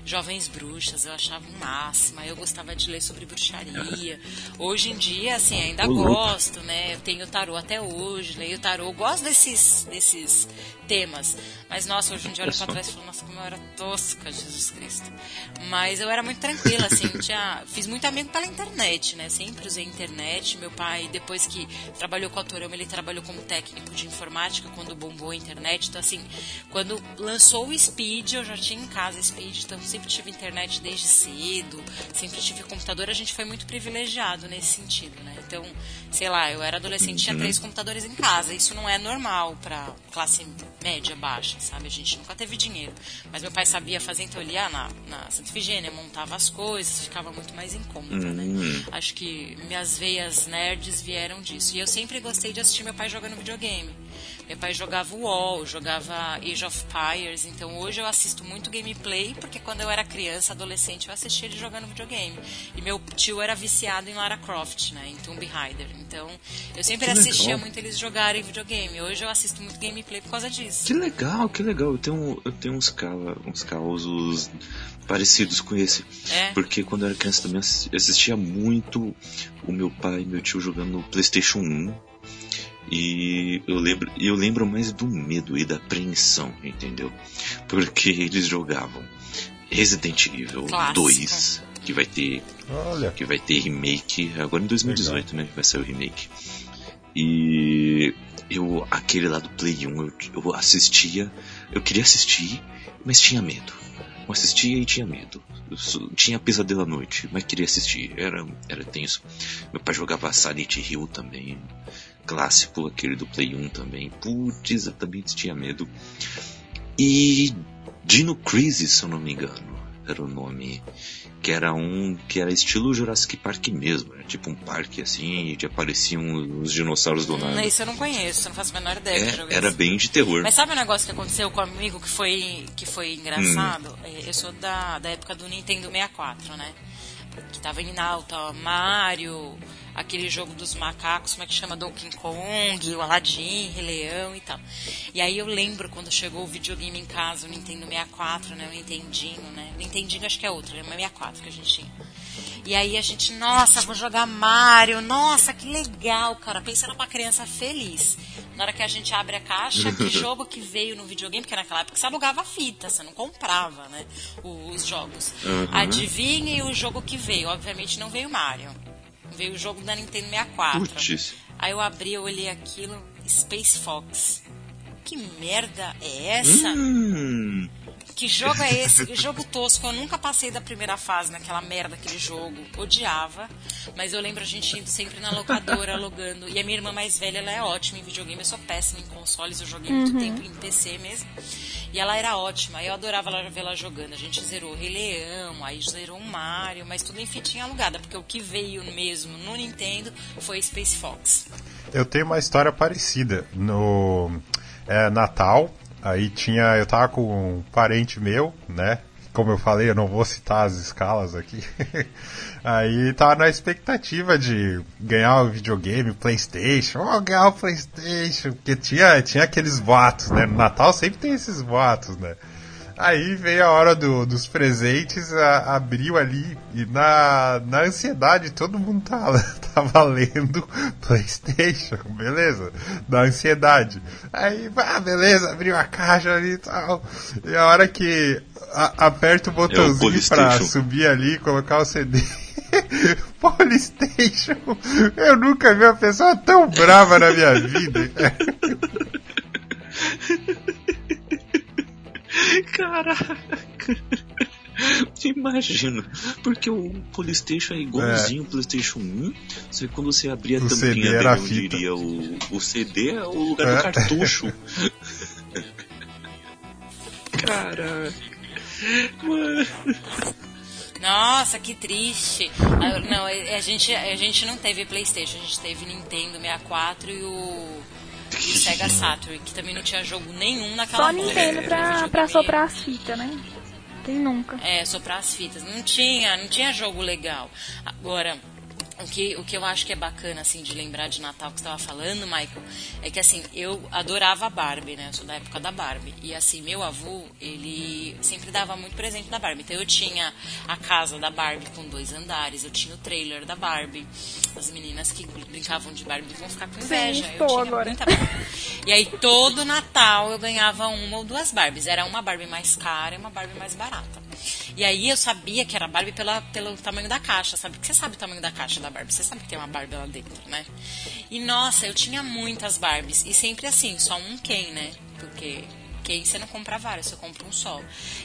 Jovens Bruxas, eu achava o máximo, eu gostava de ler sobre bruxaria. Hoje em dia, assim, ainda gosto, né? Eu tenho tarô até hoje, leio tarô, gosto desses, desses temas. Mas, nossa, hoje em dia eu olho pra trás e falo, nossa, como eu era tosca, Jesus Cristo. Mas eu era muito tranquila, assim, tinha, fiz muito amigo pela internet, né? Sempre usei internet. Meu pai, depois que trabalhou com a Torama, ele trabalhou como técnico de informática quando bombou a internet. Então, assim, quando lançou o Speed, eu já tinha em casa Speed, então sempre tive internet desde cedo, sempre tive computador. A gente foi muito privilegiado nesse sentido, né? Então, sei lá, eu era adolescente, tinha uhum. três computadores em casa. Isso não é normal para classe média, baixa, sabe? A gente nunca teve dinheiro. Mas meu pai sabia fazer, então ele ia na, na Santa Efigênia, montava as coisas, ficava muito mais em conta, né? Uhum. Acho que minhas veias nerds vieram disso. E eu sempre gostei de assistir meu pai jogando videogame. Meu pai jogava UOL, jogava Age of Empires, então hoje eu assisto muito gameplay, porque quando eu era criança, adolescente, eu assistia ele jogando videogame. E meu tio era viciado em Lara Croft, né, em Tomb Raider. Então, eu sempre que assistia legal. muito eles jogarem videogame. Hoje eu assisto muito gameplay por causa disso. Que legal, que legal. Eu tenho, eu tenho uns, cala, uns causos parecidos com esse. É. Porque quando eu era criança também assistia muito o meu pai e meu tio jogando no PlayStation 1 e eu lembro, eu lembro mais do medo e da apreensão, entendeu? Porque eles jogavam Resident Evil Clássico. 2, que vai ter Olha. que vai ter remake agora em 2018, Legal. né? Vai sair o remake. E eu aquele lá do Play 1 eu, eu assistia, eu queria assistir, mas tinha medo. Eu assistia e tinha medo. Eu tinha pesadelo à noite, mas queria assistir. Era, era tenso. Meu pai jogava Silent Hill também clássico, aquele do Play 1 também. Putz, exatamente tinha medo. E Dino Crisis, se eu não me engano, era o nome. Que era um que era estilo Jurassic Park mesmo, era tipo um parque assim, e apareciam os dinossauros do nada. Isso eu não conheço, não faço a menor ideia. É, era bem de terror. Mas sabe um negócio que aconteceu com um amigo que foi, que foi engraçado? Hum. É, eu sou da, da época do Nintendo 64, né? Que tava em alta, Mario, aquele jogo dos macacos, como é que chama? Donkey Kong, o Aladdin, Rei Leão e tal. E aí eu lembro quando chegou o videogame em casa, o Nintendo 64, né? O Nintendinho, né? Nintendinho acho que é outro, é o 64 que a gente tinha. E aí a gente, nossa, vou jogar Mario, nossa, que legal, cara. Pensando uma criança feliz. Na hora que a gente abre a caixa, que <laughs> jogo que veio no videogame, porque naquela época você alugava fita, você não comprava, né? Os jogos. Uhum. Adivinhe o jogo que veio. Obviamente não veio Mario. Veio o jogo da Nintendo 64. Puts. Aí eu abri, eu olhei aquilo. Space Fox. Que merda é essa? Hum. Que jogo é esse? Que jogo tosco. Eu nunca passei da primeira fase naquela merda, aquele jogo. Odiava. Mas eu lembro a gente indo sempre na locadora, <laughs> alugando. E a minha irmã mais velha, ela é ótima em videogame. Eu sou péssima em consoles. Eu joguei muito Uhum. tempo em PC mesmo. E ela era ótima. Eu adorava ver ela jogando. A gente zerou Rei Leão, aí zerou o Mario, mas tudo em fitinha alugada. Porque o que veio mesmo no Nintendo foi Space Fox. Eu tenho uma história parecida. No é, Natal, aí tinha. Eu tava com um parente meu, né? Como eu falei, eu não vou citar as escalas aqui. <laughs> aí tava na expectativa de ganhar o videogame, Playstation, oh, ganhar o Playstation, porque tinha, tinha aqueles boatos, né? No Natal sempre tem esses boatos, né? Aí veio a hora do- dos presentes, a- abriu ali e na, na ansiedade todo mundo tava, <laughs> tava lendo <laughs> Playstation, beleza? Na ansiedade. Aí, ah, beleza, abriu a caixa ali e tal. E a hora que a- aperta o botãozinho pra Polystation. subir ali e colocar o CD. <laughs> Polystation! Eu nunca vi uma pessoa tão brava na minha vida. Caraca. Imagina, porque o Polystation é igualzinho o Playstation 1, só que quando você abria a O tampinha CD dele, era a onde fita. iria o, o CD, é o lugar É. do cartucho. <laughs> Caraca. Mano. Nossa, que triste. Não, a a gente, a gente não teve Playstation, a gente teve Nintendo 64 e o, e o Sega <laughs> Saturn, que também não tinha jogo nenhum naquela Só porra. Nintendo pra, pra soprar as fitas, né? Quem nunca? É, soprar as fitas. Não tinha, não tinha jogo legal. Agora, o que, o que eu acho que é bacana, assim, de lembrar de Natal que você estava falando, Michael, é que, assim, eu adorava a Barbie, né? Eu sou da época da Barbie. E, assim, meu avô, ele sempre dava muito presente da Barbie. Então, eu tinha a casa da Barbie com dois andares, eu tinha o trailer da Barbie. As meninas que brincavam de Barbie vão ficar com inveja. eu estou tinha agora. muita Barbie. E aí, todo Natal, eu ganhava uma ou duas Barbies. Era uma Barbie mais cara e uma Barbie mais barata. E aí, eu sabia que era Barbie pela, pelo tamanho da caixa, sabe? Porque você sabe o tamanho da caixa da Barbie. Você sabe que tem uma Barbie lá dentro, né? E, nossa, eu tinha muitas Barbies. E sempre assim, só um Ken, né? Porque Ken você não compra vários, você compra um só.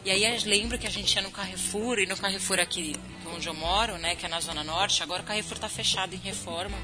E aí, eu lembro que a gente ia no Carrefour, e no Carrefour aqui onde eu moro, né? Que é na Zona Norte. Agora o Carrefour tá fechado em reforma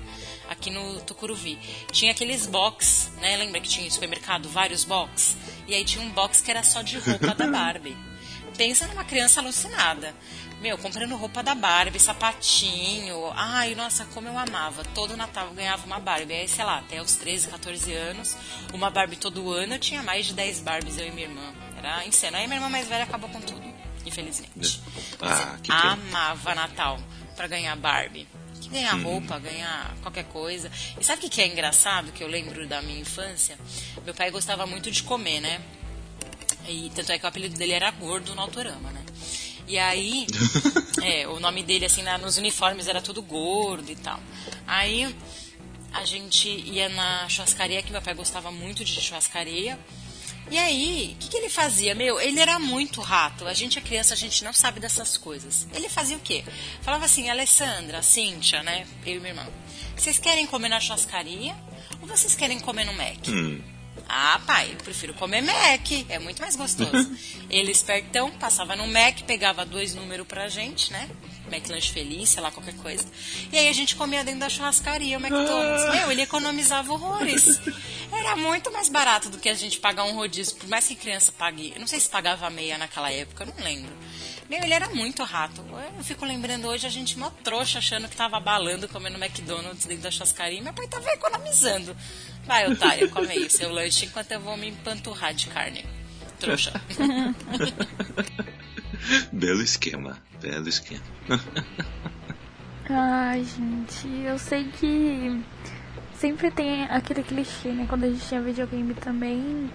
aqui no Tucuruvi. Tinha aqueles box, né? Lembra que tinha em supermercado vários box? E aí tinha um box que era só de roupa da Barbie. <laughs> Pensa numa criança alucinada. Meu, comprando roupa da Barbie, sapatinho. Ai, nossa, como eu amava. Todo Natal eu ganhava uma Barbie. Aí, sei lá, até os 13, 14 anos, uma Barbie todo ano. Eu tinha mais de 10 Barbies, eu e minha irmã. Era insano. Aí minha irmã mais velha acabou com tudo, infelizmente. Ah, Mas que amava Natal pra ganhar Barbie. Que ganhar roupa, ganhar qualquer coisa. E sabe o que que é engraçado que eu lembro da minha infância? Meu pai gostava muito de comer, né? E tanto é que o apelido dele era Gordo no Autorama, né? E aí, <laughs> é, o nome dele, assim, na- nos uniformes era tudo gordo e tal. Aí, a gente ia na churrascaria, que meu pai gostava muito de churrascaria. E aí, o que, que ele fazia? Meu, ele era muito rato. A gente é criança, a gente não sabe dessas coisas. Ele fazia o quê? Falava assim, Alessandra, Cíntia, né? Eu e minha irmã. Vocês querem comer na churrascaria ou vocês querem comer no Mac? Hum. Ah, pai, eu prefiro comer Mac, é muito mais gostoso. <laughs> Ele espertão, passava no Mac, pegava dois números pra gente, né? McLanche Feliz, sei lá, qualquer coisa. E aí a gente comia dentro da churrascaria o McDonald's. Meu, ele economizava horrores. <laughs> Era muito mais barato do que a gente pagar um rodízio, por mais que criança pague. Eu não sei se pagava meia naquela época, eu não lembro. Meu, ele era muito rato. Eu fico lembrando hoje a gente mó trouxa achando que tava balando comendo McDonald's dentro da churrascaria. Meu pai tava economizando. Vai, otário, come aí seu lanche enquanto eu vou me empanturrar de carne. Trouxa. <laughs> Belo esquema, belo esquema. <laughs> Ai, gente, eu sei que sempre tem aquele clichê, né? Quando a gente tinha videogame também,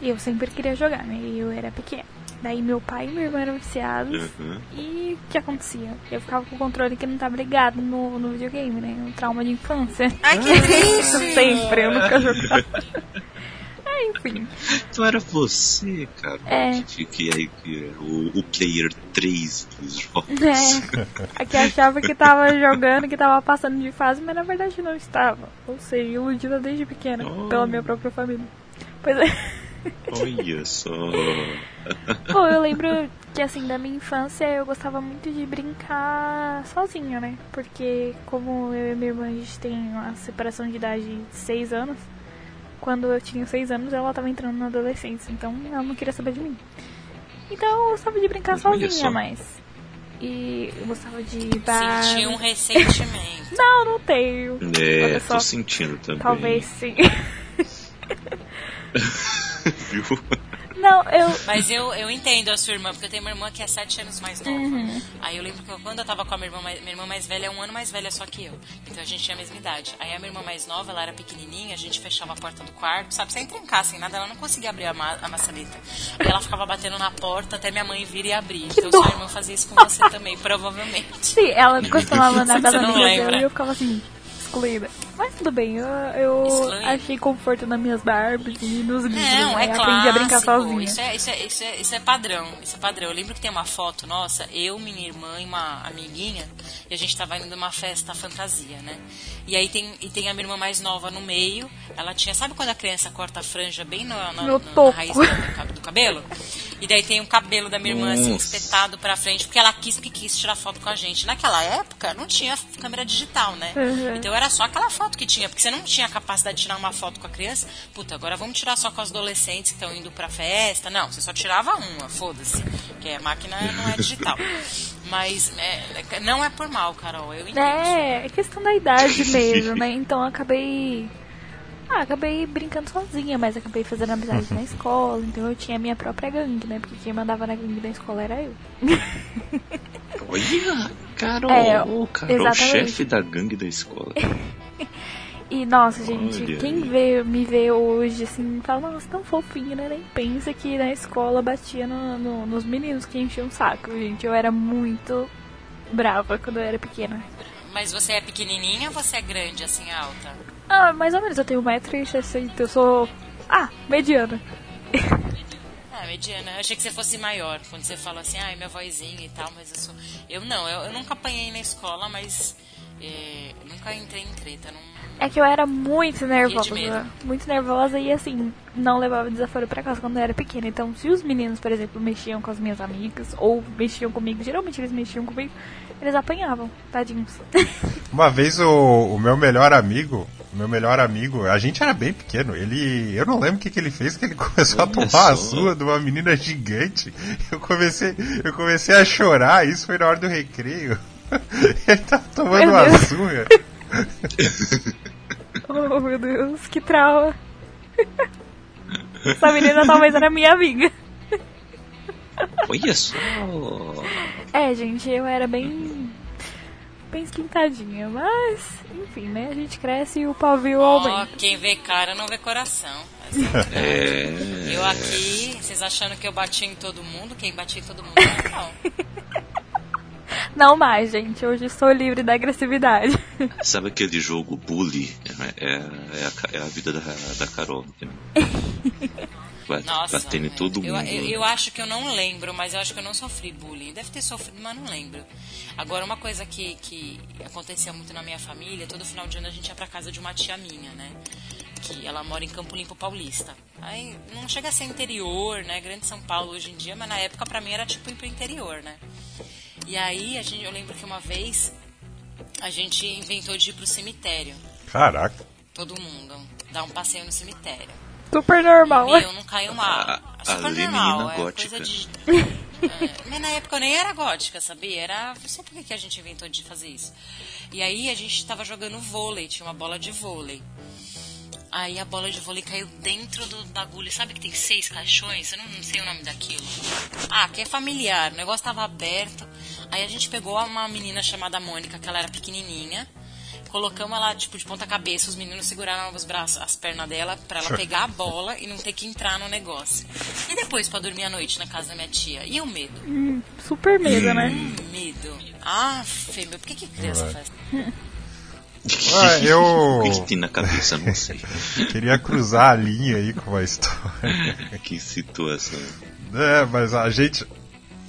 eu sempre queria jogar, né? E eu era pequena. Daí meu pai e minha irmã eram viciados. Uhum. E o que acontecia? Eu ficava com o controle que não tava ligado no, no videogame, né? Um trauma de infância. Ai, que <laughs> triste! sempre, eu nunca jogava. <laughs> Enfim. Então era você, cara, É. que, que, que, que era o, o player 3 dos jogos. É. Aqui achava que tava jogando, que tava passando de fase, mas na verdade não estava. Ou seja, iludida desde pequena, Oh. pela minha própria família. Pois é. Olha só. Bom, eu lembro que assim, da minha infância eu gostava muito de brincar sozinha, né? Porque como eu e minha irmã a gente tem uma separação de idade de 6 anos, quando eu tinha 6 anos ela tava entrando na adolescência, então ela não queria saber de mim. Então eu gostava de brincar Mas olha sozinha só. mais. E eu gostava de bar... Senti um ressentimento. Não, não tenho. É, tô sentindo também. Talvez sim. <laughs> <laughs> Viu? Não, eu. Mas eu, eu entendo a sua irmã, porque eu tenho uma irmã que é sete anos mais nova. Uhum. Aí eu lembro que eu- quando eu tava com a minha irmã, mais, minha irmã mais velha é um ano mais velha só que eu. Então a gente tinha a mesma idade. Aí a minha irmã mais nova, ela era pequenininha, a gente fechava a porta do quarto, sabe, sem trancar, sem nada, ela não conseguia abrir a, ma a maçaneta. Aí ela ficava batendo na porta até minha mãe vir e abrir. Que então dó. sua irmã fazia isso com você também, provavelmente. Sim, ela costumava andar com as Você não amigas lembra? dela e eu ficava assim, excluída. Mas tudo bem, eu, eu achei conforto nas minhas Barbies e nos livros. Não, né? é Aprendi a brincar clássico. sozinha. Isso é, isso, é, isso, é, isso é padrão. Isso é padrão. Eu lembro que tem uma foto nossa, eu, minha irmã e uma amiguinha, e a gente tava indo numa festa fantasia, né? E aí tem, e tem a minha irmã mais nova no meio. Ela tinha, sabe quando a criança corta a franja bem no, topo. na raiz do cabelo? E daí tem o cabelo da minha irmã assim, espetado pra frente, porque ela quis que quis tirar foto com a gente. Naquela época não tinha câmera digital, né? Uhum. Então era só aquela foto que tinha, porque você não tinha capacidade de tirar uma foto com a criança. Puta, agora vamos tirar só com os adolescentes que estão indo pra festa. Não, você só tirava uma, foda-se. Porque a máquina não é digital. <laughs> Mas é, é- não é por mal, Carol, eu entendo. É, é questão da idade mesmo, né? Então eu acabei. Ah, acabei brincando sozinha, mas acabei fazendo amizade na escola, então eu tinha a minha própria gangue, né? Porque quem mandava na gangue da escola era eu. Olha, Carol, É, Carol, exatamente. chefe da gangue da escola. <laughs> E nossa, gente, Olha quem vê, me vê hoje assim, fala, nossa, tão fofinho, né? Nem pensa que na escola batia no- no- nos meninos que enchiam o saco, gente. Eu era muito brava quando eu era pequena. Mas você é pequenininha ou você é grande, assim, alta? Ah, mais ou menos, eu tenho 1,60m, eu sou. Ah, mediana. <laughs> Ah, mediana. Eu achei que você fosse maior, quando você fala assim, ai, minha vozinha e tal, mas eu sou... Eu não, eu, eu nunca apanhei na escola, mas é, nunca entrei em treta, não... É que eu era muito nervosa. Muito nervosa e assim, não levava desaforo pra casa quando eu era pequena. Então, se os meninos, por exemplo, mexiam com as minhas amigas ou mexiam comigo, geralmente eles mexiam comigo, eles apanhavam, tadinhos. <laughs> Uma vez o, o meu melhor amigo, o meu melhor amigo, a gente era bem pequeno, ele, eu não lembro o que, que ele fez, que ele <laughs> começou a Olha tomar a sua de uma menina gigante. Eu comecei, eu comecei a chorar, isso foi na hora do recreio. <laughs> Ele tava tomando Meu uma surra. Oh meu Deus, que trauma. Essa menina talvez era minha amiga. Olha só. É, gente, eu era bem. bem esquentadinha, mas, enfim, né? A gente cresce e o pavio Ó, aumenta. quem vê cara não vê coração. É. Eu aqui, vocês achando que eu bati em todo mundo, quem bati em todo mundo não, <laughs> <laughs> não. Mais, gente. Hoje estou livre da agressividade. <laughs> Sabe aquele jogo Bully? É, é, é a, é a vida da, da Carol. Ba- Nossa, Batendo em todo eu, mundo. eu, eu acho que eu não lembro, mas eu acho que eu não sofri bullying. Deve ter sofrido, mas não lembro. Agora, uma coisa que, que acontecia muito na minha família, todo final de ano a gente ia pra casa de uma tia minha, né? Que ela mora em Campo Limpo Paulista. Aí não chega a ser interior, né? Grande São Paulo hoje em dia, mas na época pra mim era tipo ir pro interior, né? E aí a gente, eu lembro que uma vez a gente inventou de ir pro cemitério. Caraca. Todo mundo. Dar um passeio no cemitério. Super normal. Meu, não caiu uma. A- super a normal, menina é gótica. coisa de. <laughs> É, mas na época eu nem era gótica, sabia? Era. Não sei por que que a gente inventou de fazer isso. E aí a gente tava jogando vôlei, tinha uma bola de vôlei. Aí a bola de vôlei caiu dentro do, da agulha. Sabe que tem seis caixões? Eu não, não sei o nome daquilo. Ah, que é familiar. O negócio tava aberto. Aí a gente pegou uma menina chamada Mônica, que ela era pequenininha. Colocamos ela, tipo, de ponta cabeça. Os meninos seguraram os braços, as pernas dela, pra ela pegar a bola e não ter que entrar no negócio. E depois, pra dormir à noite na casa da minha tia? E o medo? Hum, super medo, né? Hum, medo. Ah, meu, por que, que criança faz? Ah, <laughs> eu. O que, que tem na cabeça? Não sei. <laughs> Queria cruzar a linha aí com a história. <laughs> que situação. É, mas a gente.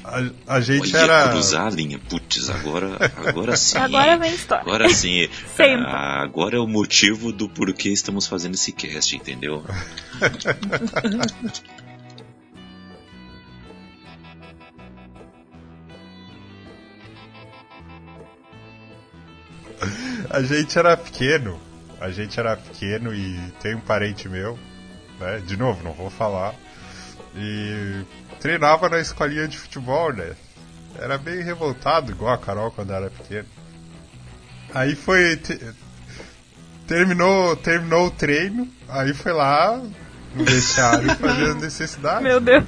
A, a gente Olha, era. cruzar a linha. Putz, agora, agora sim. Agora vem a história. Agora sim. Sempre. Ah, agora é o motivo do porquê estamos fazendo esse cast, entendeu? A gente era pequeno. A gente era pequeno e tem um parente meu, né? De novo, não vou falar. E treinava na escolinha de futebol, né? Era bem revoltado, igual a Carol quando era pequeno. Aí foi. te- terminou, terminou o treino, aí foi lá no vestiário <laughs> fazer as necessidades. Meu Deus.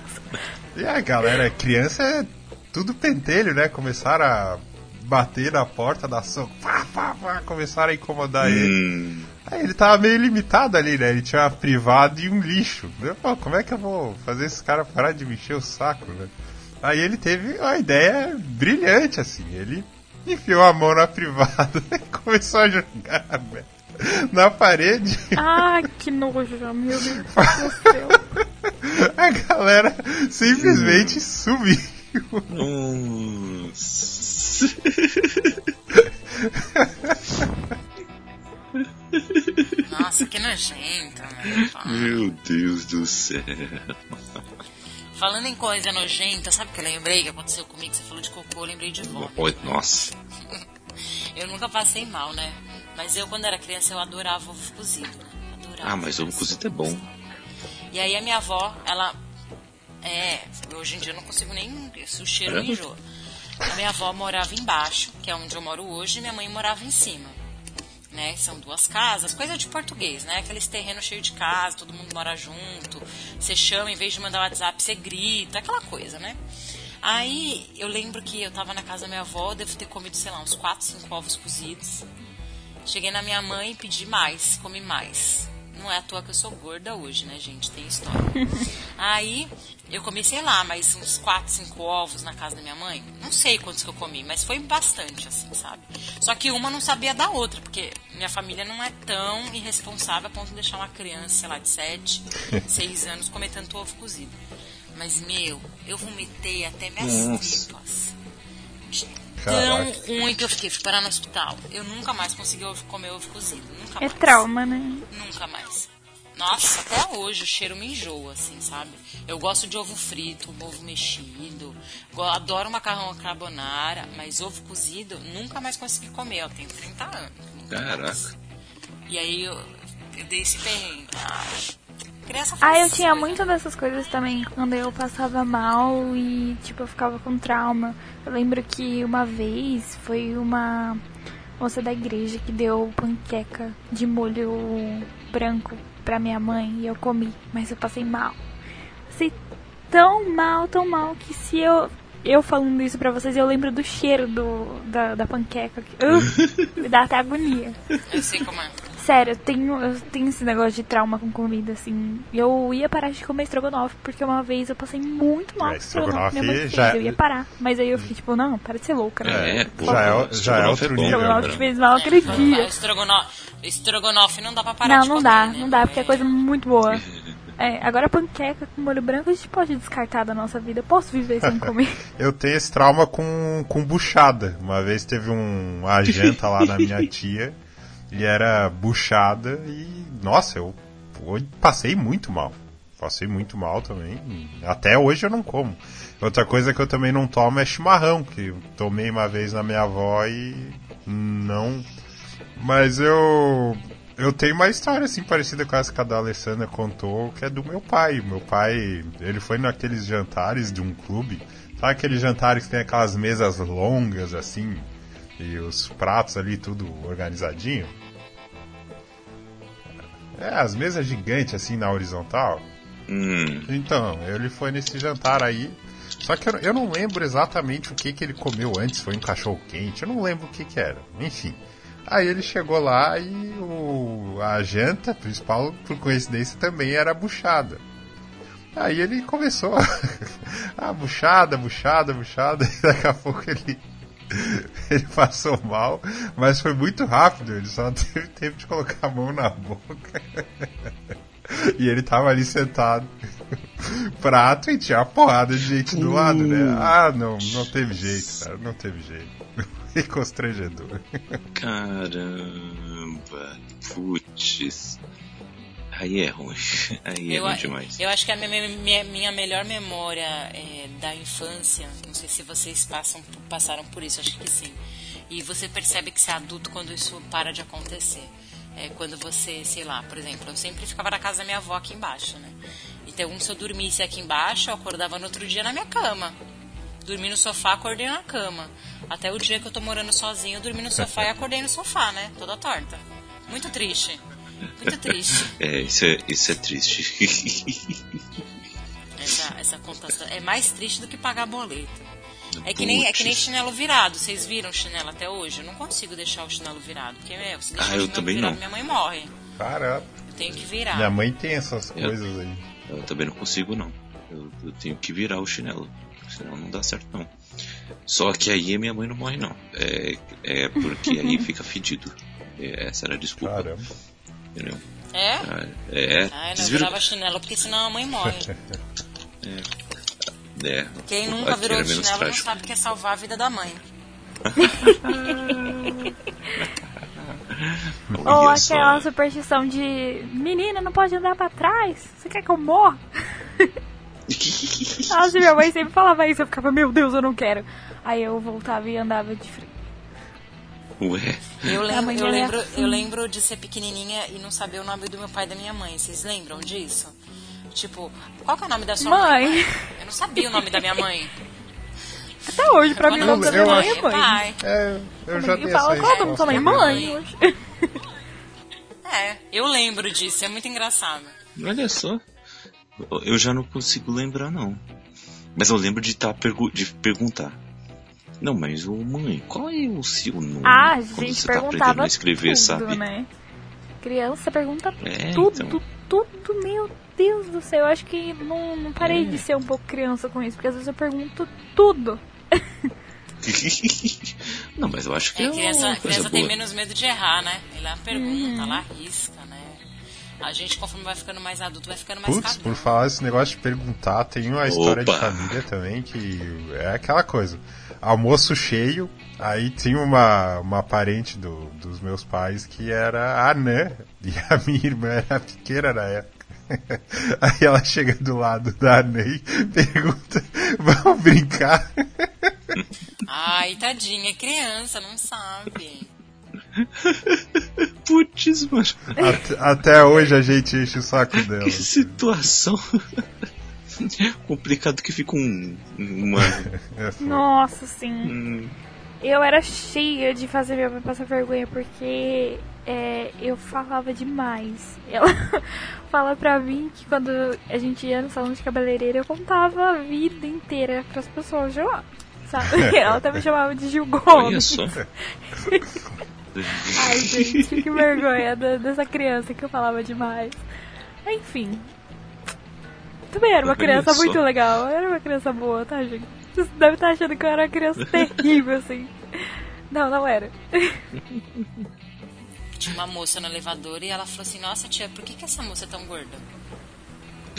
E a galera, criança é tudo pentelho, né? Começaram a bater na porta da soco, pá, pá, pá, começaram a incomodar ele. Hum, Aí ele tava meio limitado ali, né? Ele tinha uma privada e um lixo. Eu, Pô, como é que eu vou fazer esse cara parar de me encher o saco, né? Aí ele teve uma ideia brilhante, assim. Ele enfiou a mão na privada <laughs> e começou a jogar né, na parede. Ah, que nojo, meu Deus do céu. <laughs> A galera simplesmente sumiu. nossa. Nossa, que nojento, né? Meu Deus do céu. Falando em coisa nojenta, sabe o que eu lembrei que aconteceu comigo? Você falou de cocô, eu lembrei de. Oi, Nossa. <laughs> Eu nunca passei mal, né? Mas eu, quando era criança, eu adorava ovo cozido. né? Adorava. Ah, mas ovo cozido é bom. E aí a minha avó, ela. É, hoje em dia eu não consigo nem. O cheiro me É? enjoa. A minha avó morava embaixo, que é onde eu moro hoje, e minha mãe morava em cima. Né? São duas casas, coisa de português, né? Aqueles terrenos cheios de casa, todo mundo mora junto. Você chama, em vez de mandar WhatsApp, você grita, aquela coisa, né? Aí eu lembro que eu tava na casa da minha avó, devo ter comido, sei lá, uns 4, 5 ovos cozidos. Cheguei na minha mãe e pedi mais, comi mais. Não é à toa que eu sou gorda hoje, né, gente? Tem história. <laughs> Aí eu comi, sei lá, mais uns 4, 5 ovos na casa da minha mãe. Não sei quantos que eu comi, mas foi bastante, assim, sabe? Só que uma não sabia da outra, porque minha família não é tão irresponsável a ponto de deixar uma criança, sei lá, de 7, 6 <laughs> anos comer tanto ovo cozido. Mas, meu, eu vomitei até minhas Nossa. tripas. Caraca. Tão ruim que eu fiquei, fui parar no hospital. Eu nunca mais consegui ovo- comer ovo cozido. Nunca É mais. trauma, né? Nunca mais. Nossa, até hoje o cheiro me enjoa, assim, sabe? Eu gosto de ovo frito, ovo mexido, adoro macarrão carbonara, mas ovo cozido nunca mais consegui comer. Eu tenho 30 anos. nunca mais. Caraca. E aí eu, eu dei esse perrengue. Ah, criança faz Ah, eu tinha muito dessas coisas também. Quando eu passava mal e, tipo, eu ficava com trauma. Eu lembro que uma vez foi uma moça da igreja que deu panqueca de molho branco pra minha mãe e eu comi. Mas eu passei mal. Passei tão mal, tão mal que se eu. Eu falando isso pra vocês, eu lembro do cheiro do, da, da panqueca. Uh, <laughs> me dá até agonia. Eu sei como é. Sério, eu tenho, eu tenho esse negócio de trauma com comida, assim. Eu ia parar de comer estrogonofe, porque uma vez eu passei muito mal É, com estrogonofe. Minha mãe estrogonofe fez, já- eu ia parar. Mas aí eu fiquei tipo, não, para de ser louca, né? É, pô, Já é o- já é estrogonofe outro nível, Estrogonofe né? te fez mal aquele Não, dia. estrogonofe, estrogonofe não dá pra parar Não, de não comer, dá, né? não dá, porque é coisa muito boa. <laughs> É, agora panqueca com molho branco a gente pode descartar da nossa vida. Eu posso viver sem comer. <laughs> Eu tenho esse trauma com, com buchada. Uma vez teve um, uma janta lá na minha tia e era buchada e, nossa, eu passei muito mal. Passei muito mal também. Até hoje eu não como. Outra coisa que eu também não tomo é chimarrão, que tomei uma vez na minha avó e não. Mas eu. Eu tenho uma história assim parecida com essa que a da Alessandra contou, que é do meu pai. Meu pai, ele foi naqueles jantares de um clube. Sabe aqueles jantares que tem aquelas mesas longas assim? E os pratos ali tudo organizadinho? É, as mesas gigantes assim na horizontal. Hum, Então, ele foi nesse jantar aí. Só que eu, eu não lembro exatamente o que, que ele comeu antes. Foi um cachorro quente. Eu não lembro o que, que era. Enfim. Aí ele chegou lá e o, a janta principal, por coincidência, também era buchada. Aí ele começou. <laughs> ah, buchada, buchada, buchada. <laughs> E daqui a pouco ele <laughs> ele passou mal, mas foi muito rápido, ele só <laughs> teve tempo de colocar a mão na boca. <laughs> E ele tava ali sentado, prato e tinha uma porrada de gente do lado, né? Ah, não, não teve jeito, cara, não teve jeito. E constrangedor. Caramba, putz. Aí é ruim. <laughs> Aí é eu, ruim demais. Eu acho que a minha, minha, minha melhor memória é, da infância, não sei se vocês passam, passaram por isso, acho que sim. E você percebe que você é adulto quando isso para de acontecer. É quando você, sei lá, por exemplo, eu sempre ficava na casa da minha avó aqui embaixo, né? Então, se eu dormisse aqui embaixo, eu acordava no outro dia na minha cama. Dormi no sofá, acordei na cama. Até o dia que eu tô morando sozinho, eu dormi no sofá e acordei no sofá, né? Toda torta. Muito triste. Muito triste. <laughs> É, isso é, isso é triste. <laughs> essa, essa contação é mais triste do que pagar boleto. É que, nem, é que nem chinelo virado. Vocês viram chinelo até hoje? Eu não consigo deixar o chinelo virado. Porque, meu, se deixar ah, chinelo também virado, não. minha mãe morre. Caramba. Eu tenho que virar. Minha mãe tem essas coisas eu, aí. Eu também não consigo, não. Eu, eu, tenho que virar o chinelo. Senão não dá certo, não. Só que aí minha mãe não morre, não. É, é porque aí <laughs> fica fedido. É, essa era a desculpa. Caramba. Entendeu? É? Ah, é. Ah, eu não virava chinelo porque senão a mãe morre. <laughs> é. É, Quem nunca virou chinelo trágico. não sabe que é salvar a vida da mãe. <laughs> Ou aquela superstição de menina não pode andar pra trás. Você quer que eu morra? <laughs> Nossa, minha mãe sempre falava isso. Eu ficava, meu Deus, eu não quero. Aí eu voltava e andava de frente. Ué. Eu lembro, eu, lembro, assim. eu lembro de ser pequenininha e não saber o nome do meu pai e da minha mãe. Vocês lembram disso? Tipo, qual que é o nome da sua mãe? mãe? Eu não sabia o nome da minha mãe. Até hoje, pra mim, o nome da minha mãe é mãe. É, eu já tenho fala, qual é o nome da mãe? Mãe. <laughs> É, eu lembro disso, é muito engraçado. Olha só. Eu já não consigo lembrar, não. Mas eu lembro de, tá pergu de perguntar. Não, mas ô mãe, qual é o seu nome? Ah, a gente você perguntava tá a escrever, tudo, sabe? Né? Criança pergunta é, tudo, então... tudo, meu Deus do céu, eu acho que não, não parei é. de ser um pouco criança com isso, porque às vezes eu pergunto tudo. <laughs> não, mas eu acho que é, é criança, criança tem menos medo de errar, né? Ela pergunta, uhum. ela arrisca? A gente, conforme vai ficando mais adulto, vai ficando mais Putz, por falar esse negócio de perguntar, tem uma história Opa. de família também que é aquela coisa. Almoço cheio, aí tinha uma, uma parente do, dos meus pais que era anã, e a minha irmã era pequena na época. <laughs> Aí ela chega do lado da Ney, pergunta: Vamos brincar? <laughs> Ai, tadinha, é criança, não sabe. <laughs> Putz, mano. Até, até, hoje a gente enche o saco dela. Que situação. <laughs> Complicado que fica um. Uma... <laughs> É Nossa, sim. Hum. Eu era cheia de fazer minha mãe passar vergonha porque é, eu falava demais. Ela fala pra mim que quando a gente ia no salão de cabeleireiro eu contava a vida inteira pras pessoas lá. Sabe? Ela até me chamava de Gil Gomes. Ai, gente, que vergonha dessa criança que eu falava demais. Enfim. Também era uma criança muito legal. Era uma criança boa, tá, gente? Você deve estar achando que eu era uma criança terrível, assim. Não, não era. Tinha uma moça no elevador e ela falou assim: Nossa, tia, por que, que essa moça é tão gorda?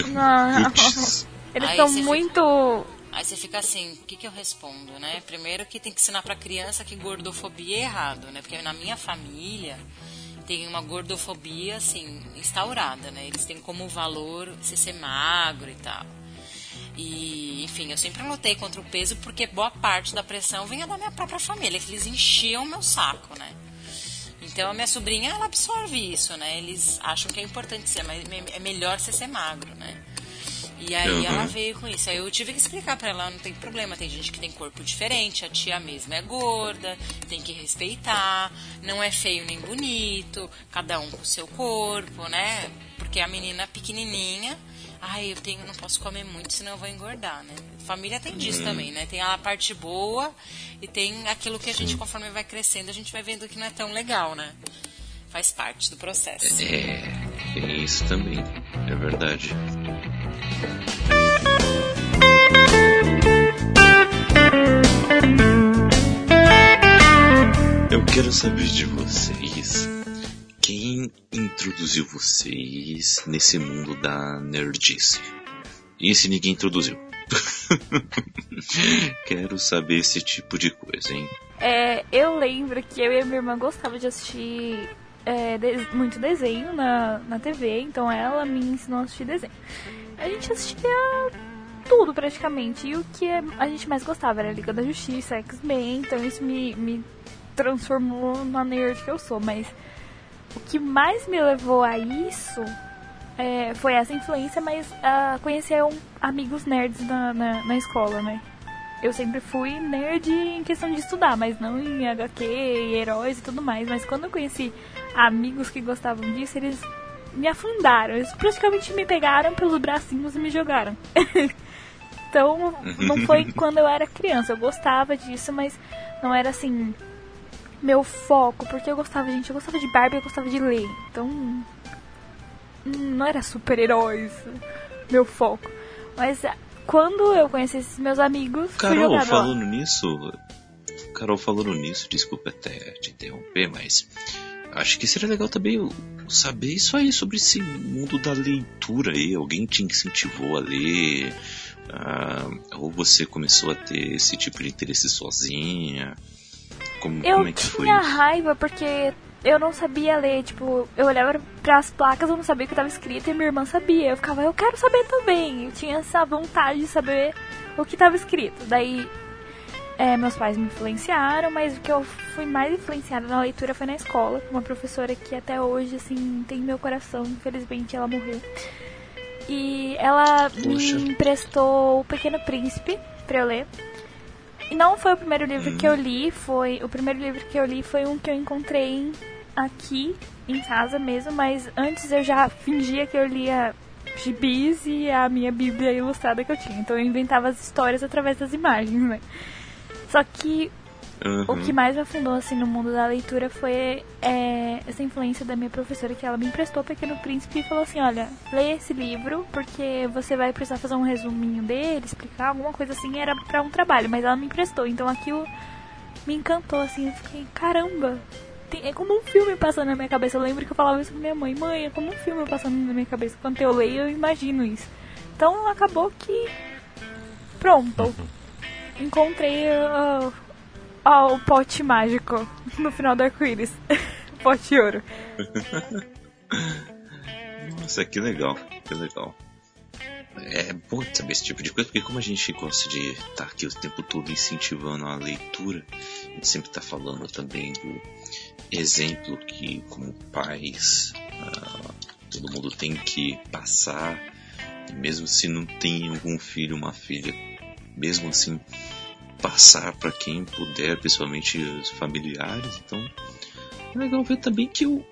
Não. <laughs> Eles são muito. Aí você fica assim, o que, que eu respondo, né? Primeiro que tem que ensinar pra criança que gordofobia é errado, né? Porque na minha família tem uma gordofobia, assim, instaurada, né? Eles têm como valor você ser magro e tal. E, enfim, eu sempre lutei contra o peso porque boa parte da pressão vinha da minha própria família, que eles enchiam meu saco, né? Então a minha sobrinha, ela absorve isso, né? Eles acham que é importante ser, mas é melhor você ser magro, né? E aí uhum. ela veio com isso. Aí eu tive que explicar para ela, não tem problema, tem gente que tem corpo diferente, a tia mesma é gorda, tem que respeitar, não é feio nem bonito, cada um com o seu corpo, né? Porque a menina pequenininha, ai, eu tenho, não posso comer muito, senão eu vou engordar, né? Família tem disso uhum. também, né? Tem a parte boa e tem aquilo que a gente, conforme vai crescendo, a gente vai vendo que não é tão legal, né? Faz parte do processo. É, tem isso também, é verdade. Eu quero saber de vocês. Quem introduziu vocês nesse mundo da nerdice? E se ninguém introduziu? <laughs> Quero saber esse tipo de coisa, hein? É, eu lembro que eu e minha irmã gostava de assistir é, de, muito desenho na, na TV, então ela me ensinou a assistir desenho. A gente assistia tudo praticamente, e o que a gente mais gostava era Liga da Justiça, X-Men, então isso me, me transformou na nerd que eu sou, mas o que mais me levou a isso é, foi essa influência, mas uh, conhecer um, amigos nerds na, na, na, escola, né? Eu sempre fui nerd em questão de estudar, mas não em HQ, heróis e tudo mais. Mas quando eu conheci amigos que gostavam disso, eles me afundaram. Eles praticamente me pegaram pelos bracinhos e me jogaram. <laughs> então, não foi <laughs> quando eu era criança. Eu gostava disso, mas não era assim meu foco, porque eu gostava, gente, eu gostava de Barbie, eu gostava de ler. Então, não era super-heróis meu foco. Mas quando eu conheci esses meus amigos. Carol, falando nisso. Carol, falando nisso, desculpa até te interromper, mas acho que seria legal também saber isso aí sobre esse mundo da leitura aí. Alguém te incentivou a ler? Uh, ou você começou a ter esse tipo de interesse sozinha? Como, eu como é que foi tinha isso? raiva porque eu não sabia ler, tipo, eu olhava para as placas, eu não sabia o que estava escrito e minha irmã sabia. Eu ficava, eu quero saber também. Eu tinha essa vontade de saber o que estava escrito. Daí é, meus pais me influenciaram, mas o que eu fui mais influenciada na leitura foi na escola, com uma professora que até hoje, assim, tem meu coração. Infelizmente ela morreu. E ela Puxa. me emprestou O Pequeno Príncipe pra eu ler. E não foi o primeiro livro hum. que eu li, foi. O primeiro livro que eu li foi um que eu encontrei aqui em casa mesmo, mas antes eu já fingia que eu lia gibis e a minha bíblia ilustrada que eu tinha. Então eu inventava as histórias através das imagens, né? Só que Uhum. O que mais me afundou assim no mundo da leitura foi é, essa influência da minha professora que ela me emprestou Pequeno Príncipe e falou assim, olha, leia esse livro porque você vai precisar fazer um resuminho dele, explicar alguma coisa assim, era para um trabalho, mas ela me emprestou, então aquilo me encantou assim, eu fiquei, caramba, é como um filme passando na minha cabeça. Eu lembro que eu falava isso pra minha mãe, mãe, é como um filme passando na minha cabeça. Quando eu leio, eu imagino isso. Então acabou que pronto. Encontrei oh, o pote mágico no final do arco-íris. <laughs> pote ouro. Nossa, que legal, que legal. É bom saber esse tipo de coisa, porque como a gente gosta de estar tá aqui o tempo todo incentivando a leitura, a gente sempre está falando também do exemplo que, como pais, uh, todo mundo tem que passar, mesmo se não tem algum filho, uma filha, mesmo assim, passar para quem puder, principalmente os familiares. Então é legal ver também que o,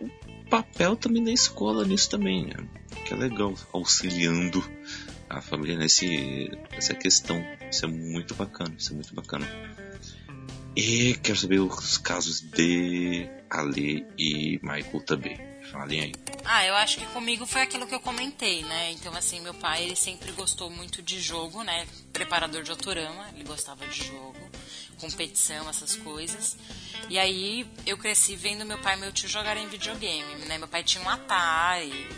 papel também na escola nisso também, né? Que é legal, auxiliando a família nesse, nessa questão. Isso é muito bacana, isso é muito bacana. E quero saber os casos de Ale e Michael também. Falem aí. Ah, eu acho que comigo foi aquilo que eu comentei, né? Então, assim, meu pai, ele sempre gostou muito de jogo, né? Preparador de autorama, ele gostava de jogo, competição, essas coisas. E aí, eu cresci vendo meu pai e meu tio jogarem videogame, né? Meu pai tinha um Atari,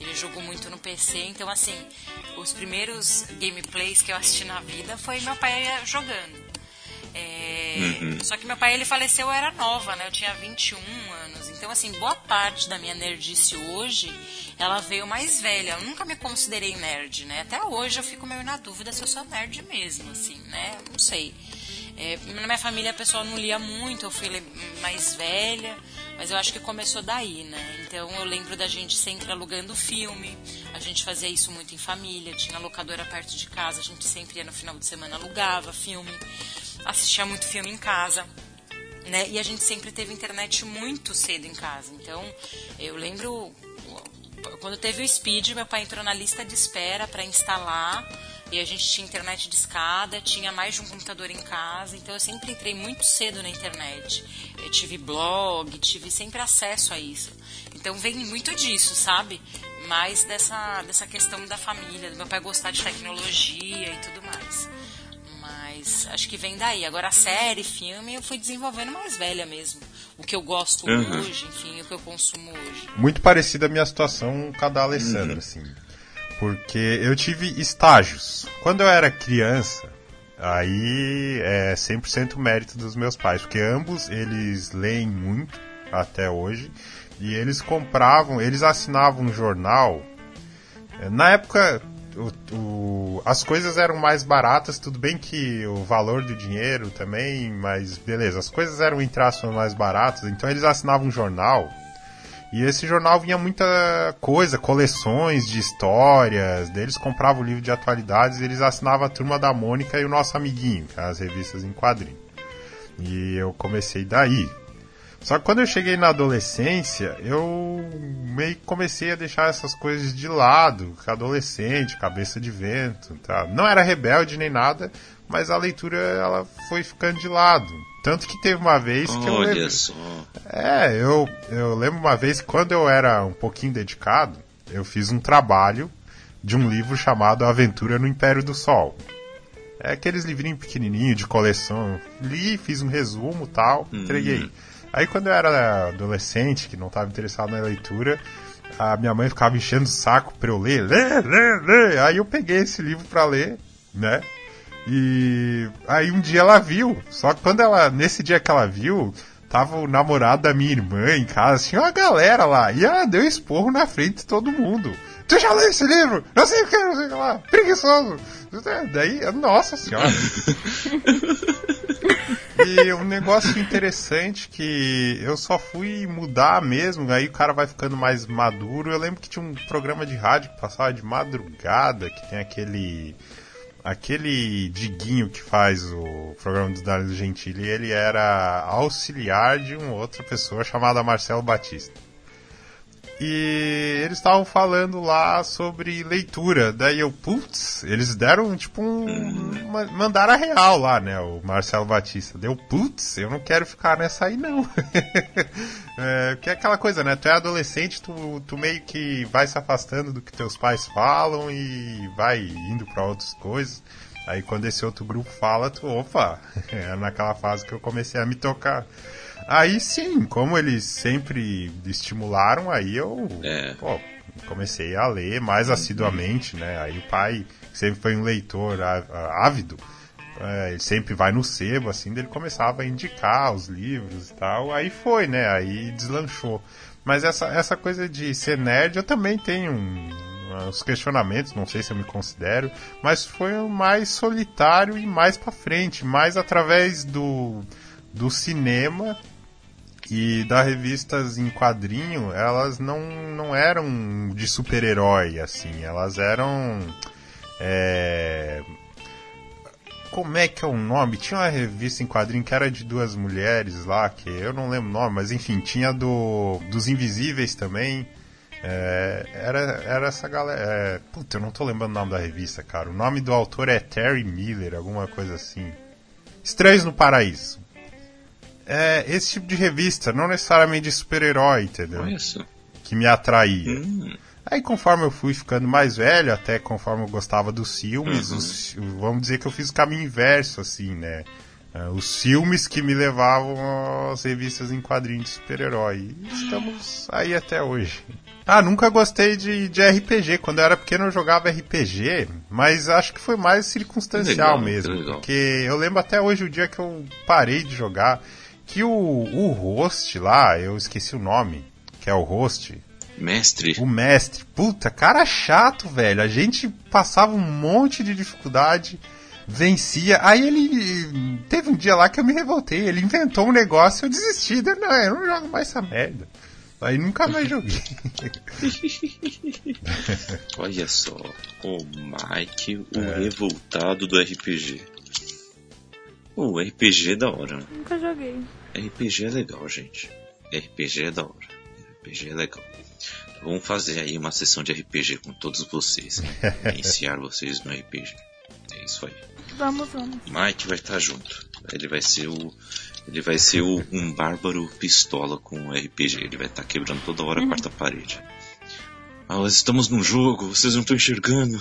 ele jogou muito no PC, então, assim, os primeiros gameplays que eu assisti na vida foi meu pai jogando. É... Uhum. Só que meu pai ele faleceu, eu era nova, né? Eu tinha 21 anos. Então, assim, boa parte da minha nerdice hoje, ela veio mais velha. Eu nunca me considerei nerd, né? Até hoje eu fico meio na dúvida se eu sou nerd mesmo, assim, né? Não sei. É, na minha família a pessoa não lia muito, eu fui mais velha, mas eu acho que começou daí, né? Então eu lembro da gente sempre alugando filme, a gente fazia isso muito em família, tinha locadora perto de casa, a gente sempre ia no final de semana alugava filme assistia muito filme em casa. Né? E a gente sempre teve internet muito cedo em casa. Então, eu lembro quando teve o Speed, meu pai entrou na lista de espera para instalar. E a gente tinha internet de escada, tinha mais de um computador em casa, então eu sempre entrei muito cedo na internet. Eu tive blog, tive sempre acesso a isso. Então vem muito disso, sabe? Mais dessa, dessa questão da família, do meu pai gostar de tecnologia e tudo mais. Mas acho que vem daí. Agora a série, filme, eu fui desenvolvendo mais velha mesmo. o que eu gosto uhum. hoje, enfim, o que eu consumo hoje. Muito parecida a minha situação com a da Alessandra, uhum. assim. Porque eu tive estágios. Quando eu era criança, aí é 100% mérito dos meus pais, porque ambos eles leem muito até hoje e eles compravam, eles assinavam um jornal. Na época o, o, as coisas eram mais baratas, tudo bem que o valor do dinheiro também, mas beleza, as coisas eram em traços mais baratas, então eles assinavam um jornal e esse jornal vinha muita coisa, coleções de histórias, deles compravam o livro de atualidades eles assinavam a Turma da Mônica e o Nosso Amiguinho, as revistas em quadrinho. E eu comecei daí. Só que quando eu cheguei na adolescência, eu meio que comecei a deixar essas coisas de lado, adolescente, cabeça de vento, tá? Não era rebelde nem nada, mas a leitura ela foi ficando de lado. Tanto que teve uma vez que Olha eu lembro. Só. É, eu, eu lembro uma vez que quando eu era um pouquinho dedicado, eu fiz um trabalho de um livro chamado Aventura no Império do Sol. É aqueles livrinhos pequenininhos de coleção. Li, fiz um resumo tal, hum. Aí quando eu era adolescente, que não estava interessado na leitura, a minha mãe ficava enchendo o saco pra eu ler, ler, ler, ler. Aí eu peguei esse livro para ler, né? E aí um dia ela viu. Só que quando ela, nesse dia que ela viu, tava o namorado da minha irmã em casa, tinha uma galera lá. E ela deu esporro na frente de todo mundo. Tu já leu esse livro? Não sei o que, não sei o que lá. Preguiçoso. Daí, nossa senhora. <laughs> e um negócio interessante que eu só fui mudar mesmo, aí o cara vai ficando mais maduro. Eu lembro que tinha um programa de rádio que passava de madrugada, que tem aquele aquele Diguinho que faz o programa do Danilo Gentili, ele era auxiliar de uma outra pessoa chamada Marcelo Batista. E eles estavam falando lá sobre leitura. Daí eu, putz, eles deram tipo um. Mandaram a real lá, né? O Marcelo Batista. Deu, putz, eu não quero ficar nessa aí não. <laughs> é, que é aquela coisa, né? Tu é adolescente, tu, tu meio que vai se afastando do que teus pais falam e vai indo para outras coisas. Aí quando esse outro grupo fala, tu, opa, <laughs> é naquela fase que eu comecei a me tocar. Aí sim, como eles sempre estimularam, aí eu é. pô, comecei a ler mais assiduamente, né? Aí o pai, sempre foi um leitor ávido, é, ele sempre vai no sebo, assim, ele começava a indicar os livros e tal, aí foi, né? Aí deslanchou. Mas essa, essa coisa de ser nerd, eu também tenho uns questionamentos, não sei se eu me considero, mas foi mais solitário e mais para frente, mais através do, do cinema e das revistas em quadrinho, elas não, não eram de super-herói, assim, elas eram. É... Como é que é o nome? Tinha uma revista em quadrinho que era de duas mulheres lá, que eu não lembro o nome, mas enfim, tinha do dos Invisíveis também. É, era, era essa galera. É, puta, eu não tô lembrando o nome da revista, cara. O nome do autor é Terry Miller, alguma coisa assim. Estranhos no Paraíso é, esse tipo de revista, não necessariamente de super-herói, entendeu? Isso. Que me atraía. Hum. Aí conforme eu fui ficando mais velho, até conforme eu gostava dos filmes, uhum. os, vamos dizer que eu fiz o caminho inverso, assim, né? Uh, os filmes que me levavam às revistas em quadrinhos de super-herói. Estamos aí até hoje. Ah, nunca gostei de, de RPG. Quando eu era pequeno eu jogava RPG, mas acho que foi mais circunstancial legal, mesmo. Porque eu lembro até hoje o dia que eu parei de jogar que o, o host lá, eu esqueci o nome, que é o host. Mestre. O mestre. Puta, cara chato, velho. A gente passava um monte de dificuldade, vencia. Aí ele. Teve um dia lá que eu me revoltei. Ele inventou um negócio e eu desisti. Não, eu não jogo mais essa merda. Aí nunca mais <laughs> joguei. <laughs> Olha só, o Mike, o é. revoltado do RPG. O RPG é da hora. Nunca joguei. RPG é legal, gente. RPG é da hora. RPG é legal. Vamos fazer aí uma sessão de RPG com todos vocês. Né? <laughs> Iniciar vocês no RPG. É isso aí. Vamos, vamos. Mike vai estar junto. Ele vai ser o. Ele vai ser o, um bárbaro pistola com RPG. Ele vai estar quebrando toda hora a uhum. quarta parede. Ah, nós estamos num jogo, vocês não estão enxergando.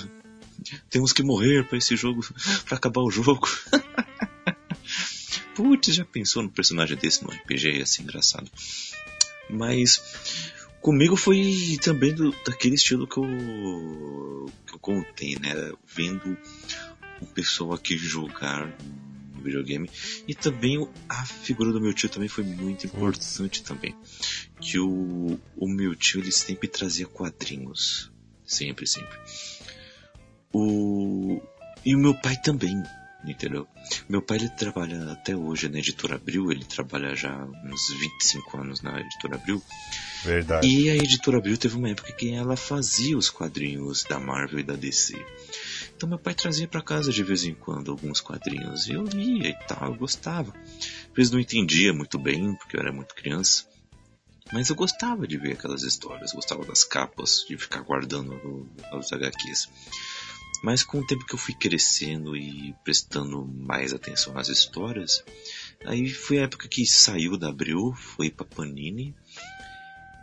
Temos que morrer para esse jogo, para acabar o jogo. <laughs> putz, já pensou no personagem desse no RPG? Ia ser engraçado. Mas comigo foi também do, daquele estilo que eu, que eu contei, né? Vendo o pessoal aqui jogar no videogame. E também a figura do meu tio também foi muito importante também. Que o, o meu tio ele sempre trazia quadrinhos. Sempre, sempre. O, e o meu pai também entendeu? Meu pai ele trabalha até hoje na editora Abril, ele trabalha já uns 25 anos na editora Abril. Verdade. E a editora Abril teve uma época que ela fazia os quadrinhos da Marvel e da DC. Então meu pai trazia para casa de vez em quando alguns quadrinhos e eu lia e tal, eu gostava. Às vezes não entendia muito bem, porque eu era muito criança. Mas eu gostava de ver aquelas histórias, gostava das capas, de ficar guardando os HQs. Mas com o tempo que eu fui crescendo e prestando mais atenção nas histórias, aí foi a época que saiu da Abril, foi pra Panini,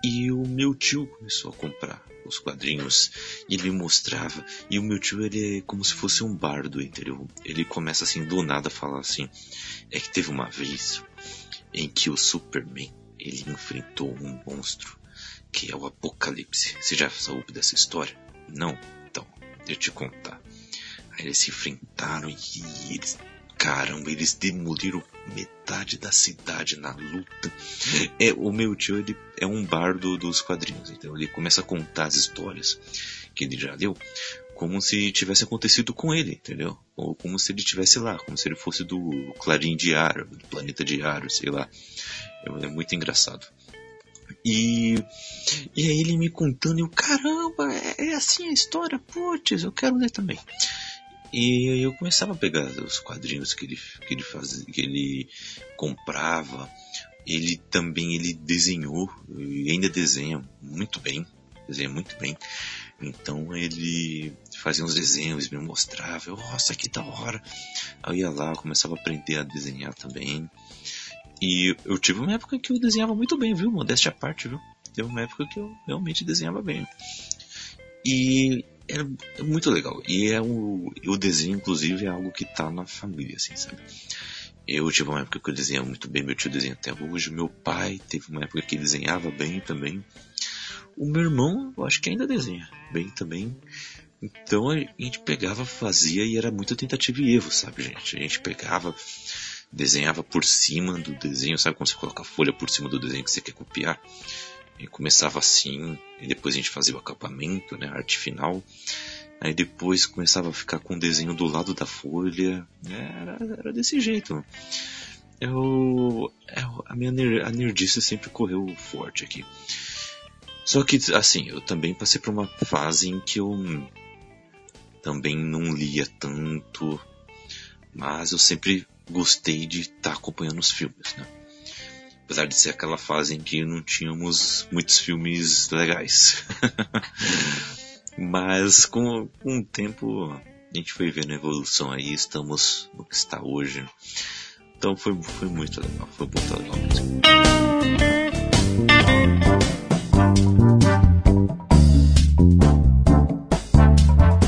e o meu tio começou a comprar os quadrinhos e ele mostrava. E o meu tio ele é como se fosse um bardo, entendeu? Ele começa assim do nada a falar assim: é que teve uma vez em que o Superman ele enfrentou um monstro que é o Apocalipse. Você já soube dessa história? Não? Eu te contar. Aí eles se enfrentaram e eles. Caramba, eles demoliram metade da cidade na luta. É, o meu tio ele é um bardo dos quadrinhos, então ele começa a contar as histórias que ele já leu como se tivesse acontecido com ele, entendeu? Ou como se ele estivesse lá, como se ele fosse do Clarim Diário, do Planeta Diário, sei lá. É muito engraçado. E, e aí ele me contando, eu, caramba, é, é assim a história, putz, eu quero ler também. E eu começava a pegar os quadrinhos que ele, que ele fazia, que ele comprava. Ele também ele desenhou, e ainda desenha muito bem, desenha muito bem. Então ele fazia uns desenhos, me mostrava, eu, nossa, que da hora. Aí eu ia lá, começava a aprender a desenhar também. E eu tive uma época que eu desenhava muito bem, viu? Modéstia à parte, viu? Teve uma época que eu realmente desenhava bem. E era muito legal. E é o, o desenho, inclusive, é algo que tá na família, assim, sabe? Eu tive uma época que eu desenhava muito bem, meu tio desenha até hoje, meu pai teve uma época que desenhava bem também. O meu irmão, eu acho que ainda desenha bem também. Então a gente pegava, fazia e era muito tentativa e erro, sabe, gente? A gente pegava, desenhava por cima do desenho, sabe quando você coloca a folha por cima do desenho que você quer copiar? E começava assim, e depois a gente fazia o acabamento, né, a arte final. Aí depois começava a ficar com o desenho do lado da folha. Era, era desse jeito. Eu, eu, a minha a nerdice sempre correu forte aqui. Só que, assim, eu também passei por uma fase em que eu também não lia tanto, mas eu sempre gostei de estar tá acompanhando os filmes, né? Apesar de ser aquela fase em que não tínhamos muitos filmes legais. <laughs> Mas com, com o tempo a gente foi vendo a evolução aí, estamos no que está hoje. Então foi, foi muito legal, foi muito legal mesmo.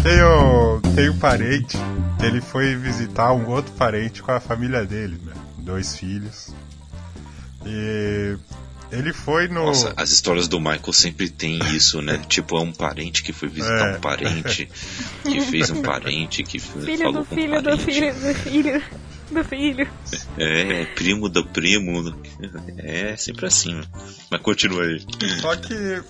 Tenho, tenho parente ele foi visitar um outro parente com a família dele, né? Dois filhos. E ele foi no. Nossa, as histórias do Michael sempre tem isso, né? <laughs> tipo, é um parente que foi visitar é. um parente, que fez um parente, que filho falou do com filho um parente. do filho do filho do filho. É, primo do primo. É sempre assim. Mas continua aí. Só que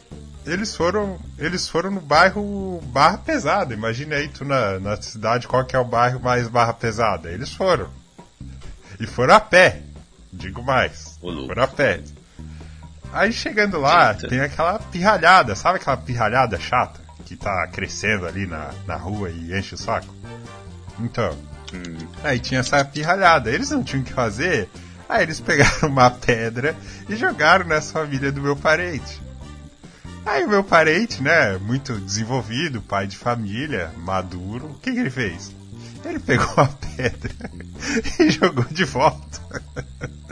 eles foram eles foram no bairro Barra Pesada. Imagina aí tu na, na cidade qual que é o bairro mais Barra Pesada. Eles foram. E foram a pé. Digo mais. Foram a pé. Aí chegando lá, Eita. tem aquela pirralhada, sabe aquela pirralhada chata que tá crescendo ali na, na rua e enche o saco? Então. Aí tinha essa pirralhada. Eles não tinham o que fazer, aí eles pegaram <laughs> uma pedra e jogaram nessa família do meu parente. Aí o meu parente, né, muito desenvolvido, pai de família, maduro, o que, que ele fez? Ele pegou <laughs> a pedra e jogou de volta. <laughs>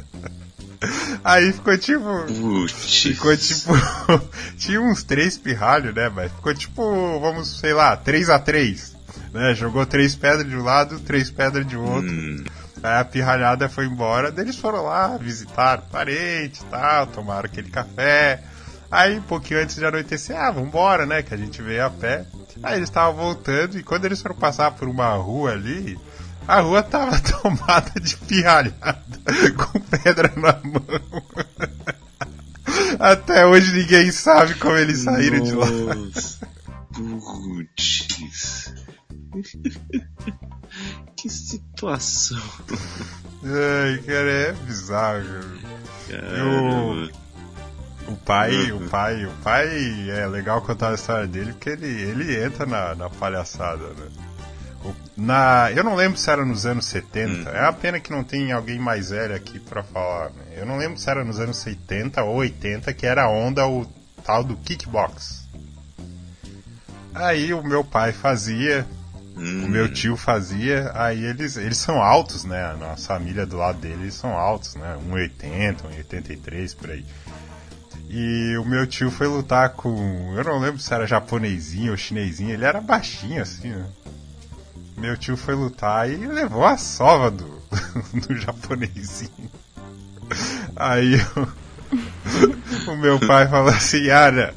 Aí ficou tipo. Putz. Ficou tipo. tinha uns três pirralhos, né? Mas ficou tipo, vamos, sei lá, 3 a 3 né? Jogou três pedras de um lado, três pedras de outro. Hum. Aí a pirralhada foi embora, eles foram lá visitar parente e tal, tomaram aquele café. Aí, um pouquinho antes de anoitecer, ah, vambora, né? Que a gente veio a pé. Aí eles estavam voltando e quando eles foram passar por uma rua ali, a rua tava <laughs> tomada de pirralhada, <laughs> com pedra na mão. <laughs> Até hoje ninguém sabe como eles saíram Nossa. de lá. Putz. <laughs> que situação. Ai, cara, é bizarro. Cara. O pai, o pai, o pai é legal contar a história dele porque ele, ele entra na, na palhaçada, né? Na, eu não lembro se era nos anos 70. Hum. É uma pena que não tem alguém mais velho aqui para falar. Né? Eu não lembro se era nos anos 70 ou 80 que era a onda o tal do kickbox. Aí o meu pai fazia, hum. o meu tio fazia, aí eles, eles são altos, né? A nossa família do lado dele eles são altos, né? 1,80, 1,83 por aí. E o meu tio foi lutar com. Eu não lembro se era japonesinho ou chinesinho, ele era baixinho assim, né? Meu tio foi lutar e levou a sova do, <laughs> do japonesinho. Aí o, <laughs> o meu pai falou assim: Yara,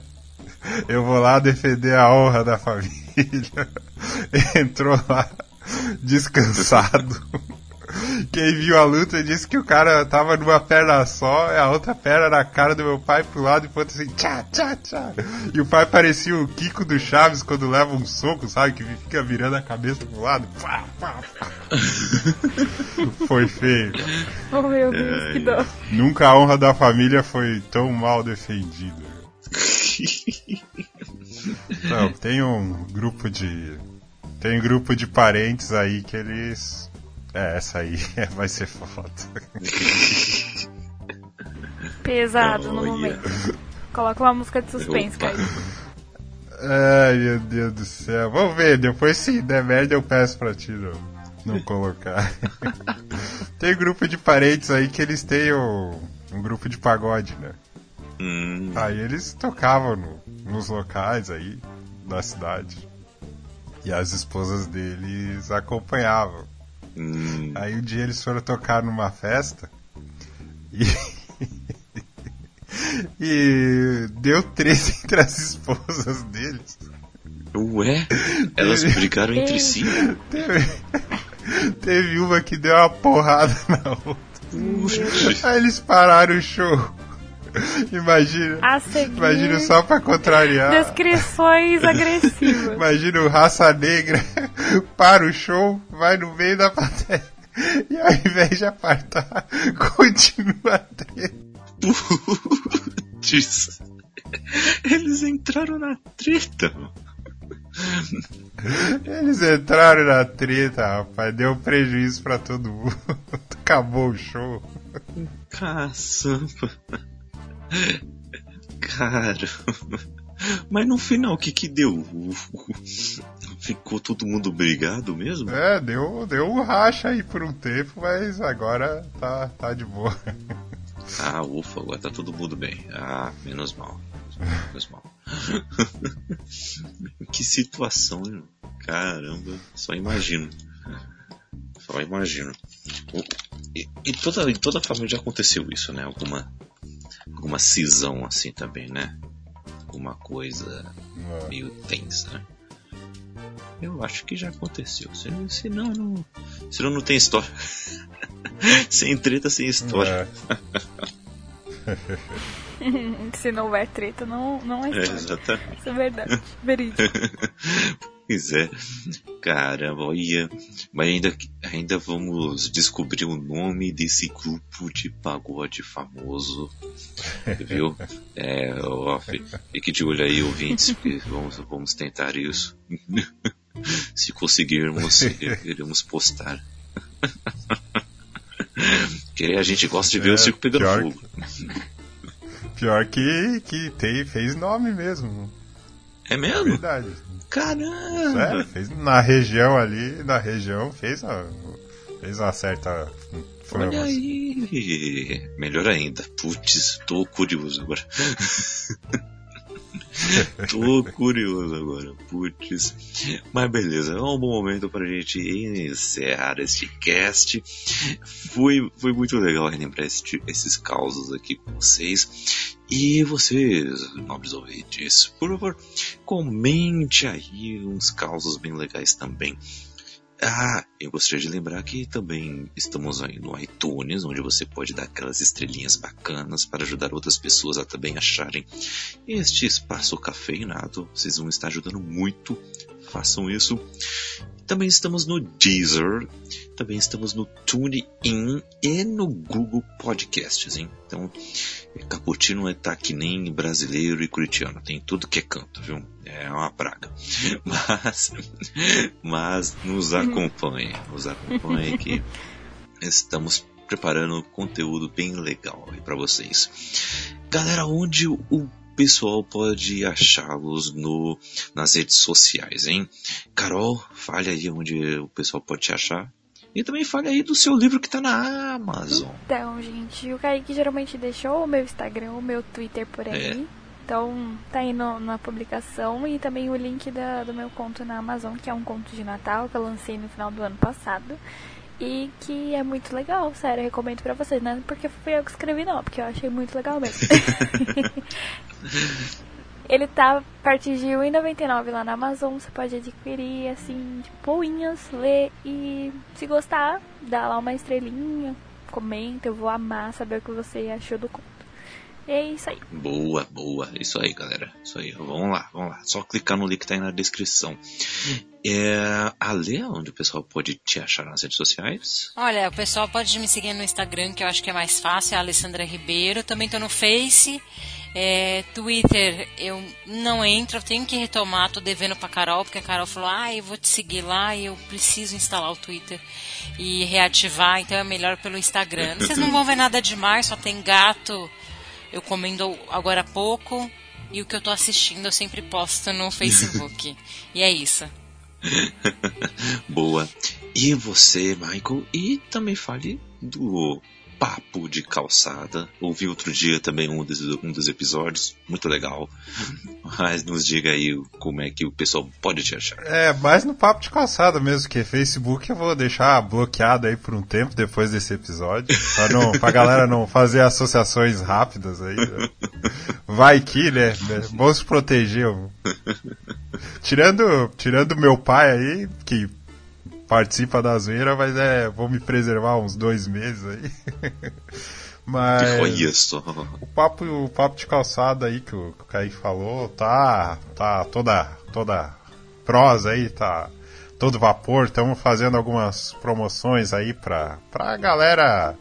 eu vou lá defender a honra da família. <laughs> <laughs> Entrou lá descansado. Quem viu a luta disse que o cara tava numa perna só, e a outra perna na cara do meu pai pro lado e foi assim, tchá, tchá, tchá. E o pai parecia o Kiko do Chaves quando leva um soco, sabe? Que fica virando a cabeça pro lado. Pá, pá, pá. foi feio. Oh meu Deus, que dó. Nunca a honra da família foi tão mal defendida. <laughs> Não, tem um grupo de. Tem um grupo de parentes aí que eles é, essa aí <laughs> vai ser foda. Pesado no momento. Coloca uma música de suspense, cara. Ai, meu Deus do céu. Vamos ver, depois se der merda eu peço pra ti não, não colocar. <laughs> Tem grupo de parentes aí que eles têm o, um grupo de pagode, né? Hum. Aí eles tocavam no, nos locais aí da cidade. E as esposas deles acompanhavam. Hum. Aí um dia eles foram tocar numa festa e. <laughs> e deu três entre as esposas deles. Ué? Elas teve... brigaram entre si? Teve... teve uma que deu uma porrada na outra. Aí eles pararam o show. <laughs> Imagina. Imagina só pra contrariar. Descrições <laughs> agressivas. Imagina o raça negra <laughs> para o show, vai no meio da plateia. E ao invés de apartar, continua a treta. Putz. Eles entraram na treta. Eles entraram na treta, rapaz. Deu prejuízo pra todo mundo. Acabou o show. Caçamba. Cara. Mas no final, o que que deu? Ficou todo mundo brigado mesmo? É, deu, deu um racha aí por um tempo, mas agora tá, tá de boa. Ah, ufa, agora tá todo mundo bem. Ah, menos mal. Menos mal. <laughs> que situação, hein? Caramba, só imagino. Só imagino. E, e toda, em toda família já aconteceu isso, né? Alguma alguma cisão assim também, né? Alguma coisa é. meio tensa, né? Eu acho que já aconteceu. Senão não, senão não tem história. <laughs> sem treta, sem história. É. <laughs> Se não houver treta, não, não é história. É, exatamente. Isso é verdade. Verídico. <laughs> Pois é. Caramba, olha. Mas ainda, ainda vamos descobrir o nome desse grupo de pagode famoso. Viu? <laughs> É, ó, fique de olho aí, ouvintes, porque vamos, vamos tentar isso. <laughs> Se conseguirmos, <laughs> iremos postar. que a gente gosta de ver é, o circo pegando pior fogo. Que, pior que, que tem, fez nome mesmo. É mesmo? Verdade. Caramba! É, fez na região ali, na região, fez, a, fez uma certa fama. Olha aí! Melhor ainda. Putz, tô curioso agora. <laughs> Tô curioso agora, putz. Mas beleza, é um bom momento pra gente encerrar este cast. Foi, foi muito legal relembrar esses causos aqui com vocês. E vocês, nobres ouvintes, por favor, comente aí uns causos bem legais também. Ah, eu gostaria de lembrar que também estamos aí no iTunes, onde você pode dar aquelas estrelinhas bacanas para ajudar outras pessoas a também acharem este espaço cafeinado. Vocês vão estar ajudando muito. Façam isso. Também estamos no Deezer, também estamos no TuneIn e no Google Podcasts, hein? Então, Caputino tá que nem brasileiro e curitiano, tem tudo que é canto, viu? É uma praga. <laughs> Mas, mas nos acompanhe, nos acompanhe que estamos preparando conteúdo bem legal aí para vocês. Galera, onde o pessoal pode achá-los no, nas redes sociais, hein? Carol, fale aí onde o pessoal pode te achar. E também fale aí do seu livro que tá na Amazon. Então, gente, o Kaique geralmente deixou o meu Instagram, o meu Twitter por aí. É. Então, tá aí no, na publicação e também o link da, do meu conto na Amazon, que é um conto de Natal que eu lancei no final do ano passado. E que é muito legal, sério, recomendo pra vocês, né? Porque fui eu que escrevi, não, porque eu achei muito legal mesmo. <laughs> Ele tá a partir de R$1,99 lá na Amazon. Você pode adquirir, assim, de boinhas, ler e se gostar, dá lá uma estrelinha, comenta. Eu vou amar saber o que você achou do conto. É isso aí. Boa, boa. Isso aí, galera. Isso aí. Vamos lá, vamos lá. Só clicar no link que tá aí na descrição. É, Ale, onde o pessoal pode te achar nas redes sociais? Olha, o pessoal pode me seguir no Instagram, que eu acho que é mais fácil, é a Alessandra Ribeiro. Também tô no Face. É, Twitter eu não entro, eu tenho que retomar, tô devendo pra Carol, porque a Carol falou, ah, eu vou te seguir lá e eu preciso instalar o Twitter e reativar, então é melhor pelo Instagram. Vocês não vão ver nada demais, só tem gato, eu comendo agora há pouco, e o que eu tô assistindo eu sempre posto no Facebook. <laughs> e é isso. Boa. E você, Michael? E também fale do Papo de Calçada. Ouvi outro dia também um dos, um dos episódios, muito legal. Mas nos diga aí como é que o pessoal pode te achar. É, mais no Papo de Calçada mesmo, que Facebook eu vou deixar bloqueado aí por um tempo depois desse episódio, <laughs> pra, não, pra galera não fazer associações rápidas aí. Né? Vai que, né? Vamos proteger. <laughs> Tirando, tirando meu pai aí, que participa da zoeira, mas é, vou me preservar uns dois meses aí. <laughs> mas o papo, o papo de calçada aí que o, que o Kaique falou, tá, tá toda, toda prosa aí, tá todo vapor. Estamos fazendo algumas promoções aí pra, pra galera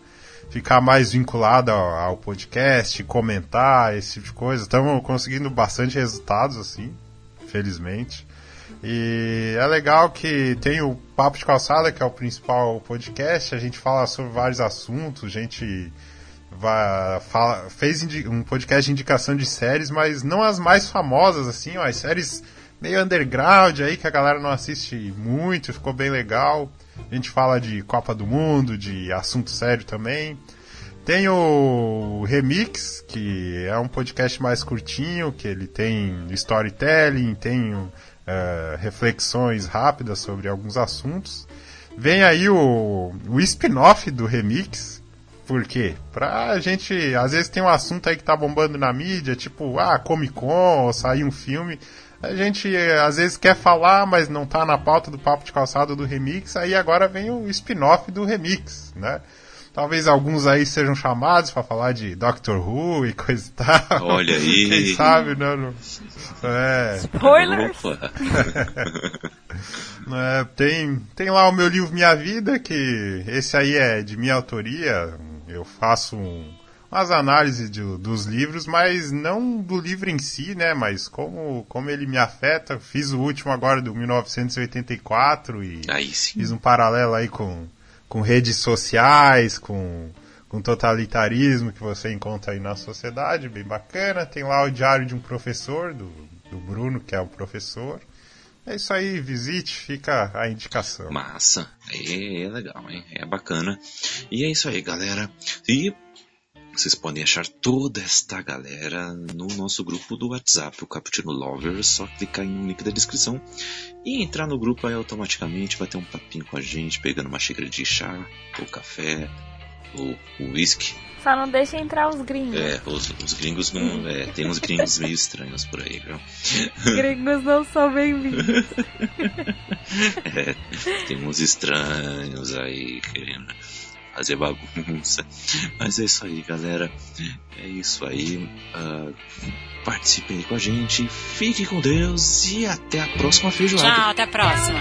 ficar mais vinculada ao, ao podcast, comentar, esse tipo de coisa. Estamos conseguindo bastante resultados, assim, felizmente. E é legal que tem o Papo de Calçada, que é o principal podcast, a gente fala sobre vários assuntos, a gente vai, fala, fez um podcast de indicação de séries, mas não as mais famosas, assim, as séries meio underground aí, que a galera não assiste muito, ficou bem legal. A gente fala de Copa do Mundo, de assunto sério também. Tem o Remix, que é um podcast mais curtinho, que ele tem storytelling, tem uh, reflexões rápidas sobre alguns assuntos. Vem aí o, o spin-off do remix. Por quê? Pra gente, às vezes tem um assunto aí que tá bombando na mídia, tipo, ah, Comic Con, ou sair um filme. A gente às vezes quer falar, mas não tá na pauta do papo de calçado do remix, aí agora vem o spin-off do remix, né? Talvez alguns aí sejam chamados para falar de Doctor Who e coisa e tal. Olha aí. <laughs> Quem sabe, né? Não... É. Spoilers! <laughs> é, tem, tem lá o meu livro Minha Vida, que esse aí é de minha autoria. Eu faço um, umas análises de, dos livros, mas não do livro em si, né? Mas como, como ele me afeta. Fiz o último agora do 1984 e fiz um paralelo aí com com redes sociais, com, com totalitarismo que você encontra aí na sociedade, bem bacana. Tem lá o Diário de um Professor, do, do Bruno, que é o professor. É isso aí, visite, fica a indicação. Massa, é, é legal, hein? É bacana. E é isso aí, galera. E Vocês podem achar toda esta galera no nosso grupo do WhatsApp, o Cappuccino Lovers. Só clicar em um link da descrição e entrar no grupo aí automaticamente. Vai ter um papinho com a gente, pegando uma xícara de chá, ou café, ou whisky. Só não deixa entrar os gringos. É, os, os gringos não. É, tem uns gringos meio estranhos por aí, viu? <laughs> Gringos não são bem-vindos. <laughs> é, tem uns estranhos aí querendo fazer bagunça. <laughs> Mas é isso aí, galera. É isso aí. Uh, participem com a gente. Fique com Deus e até a próxima feijoada. Tchau, até a próxima.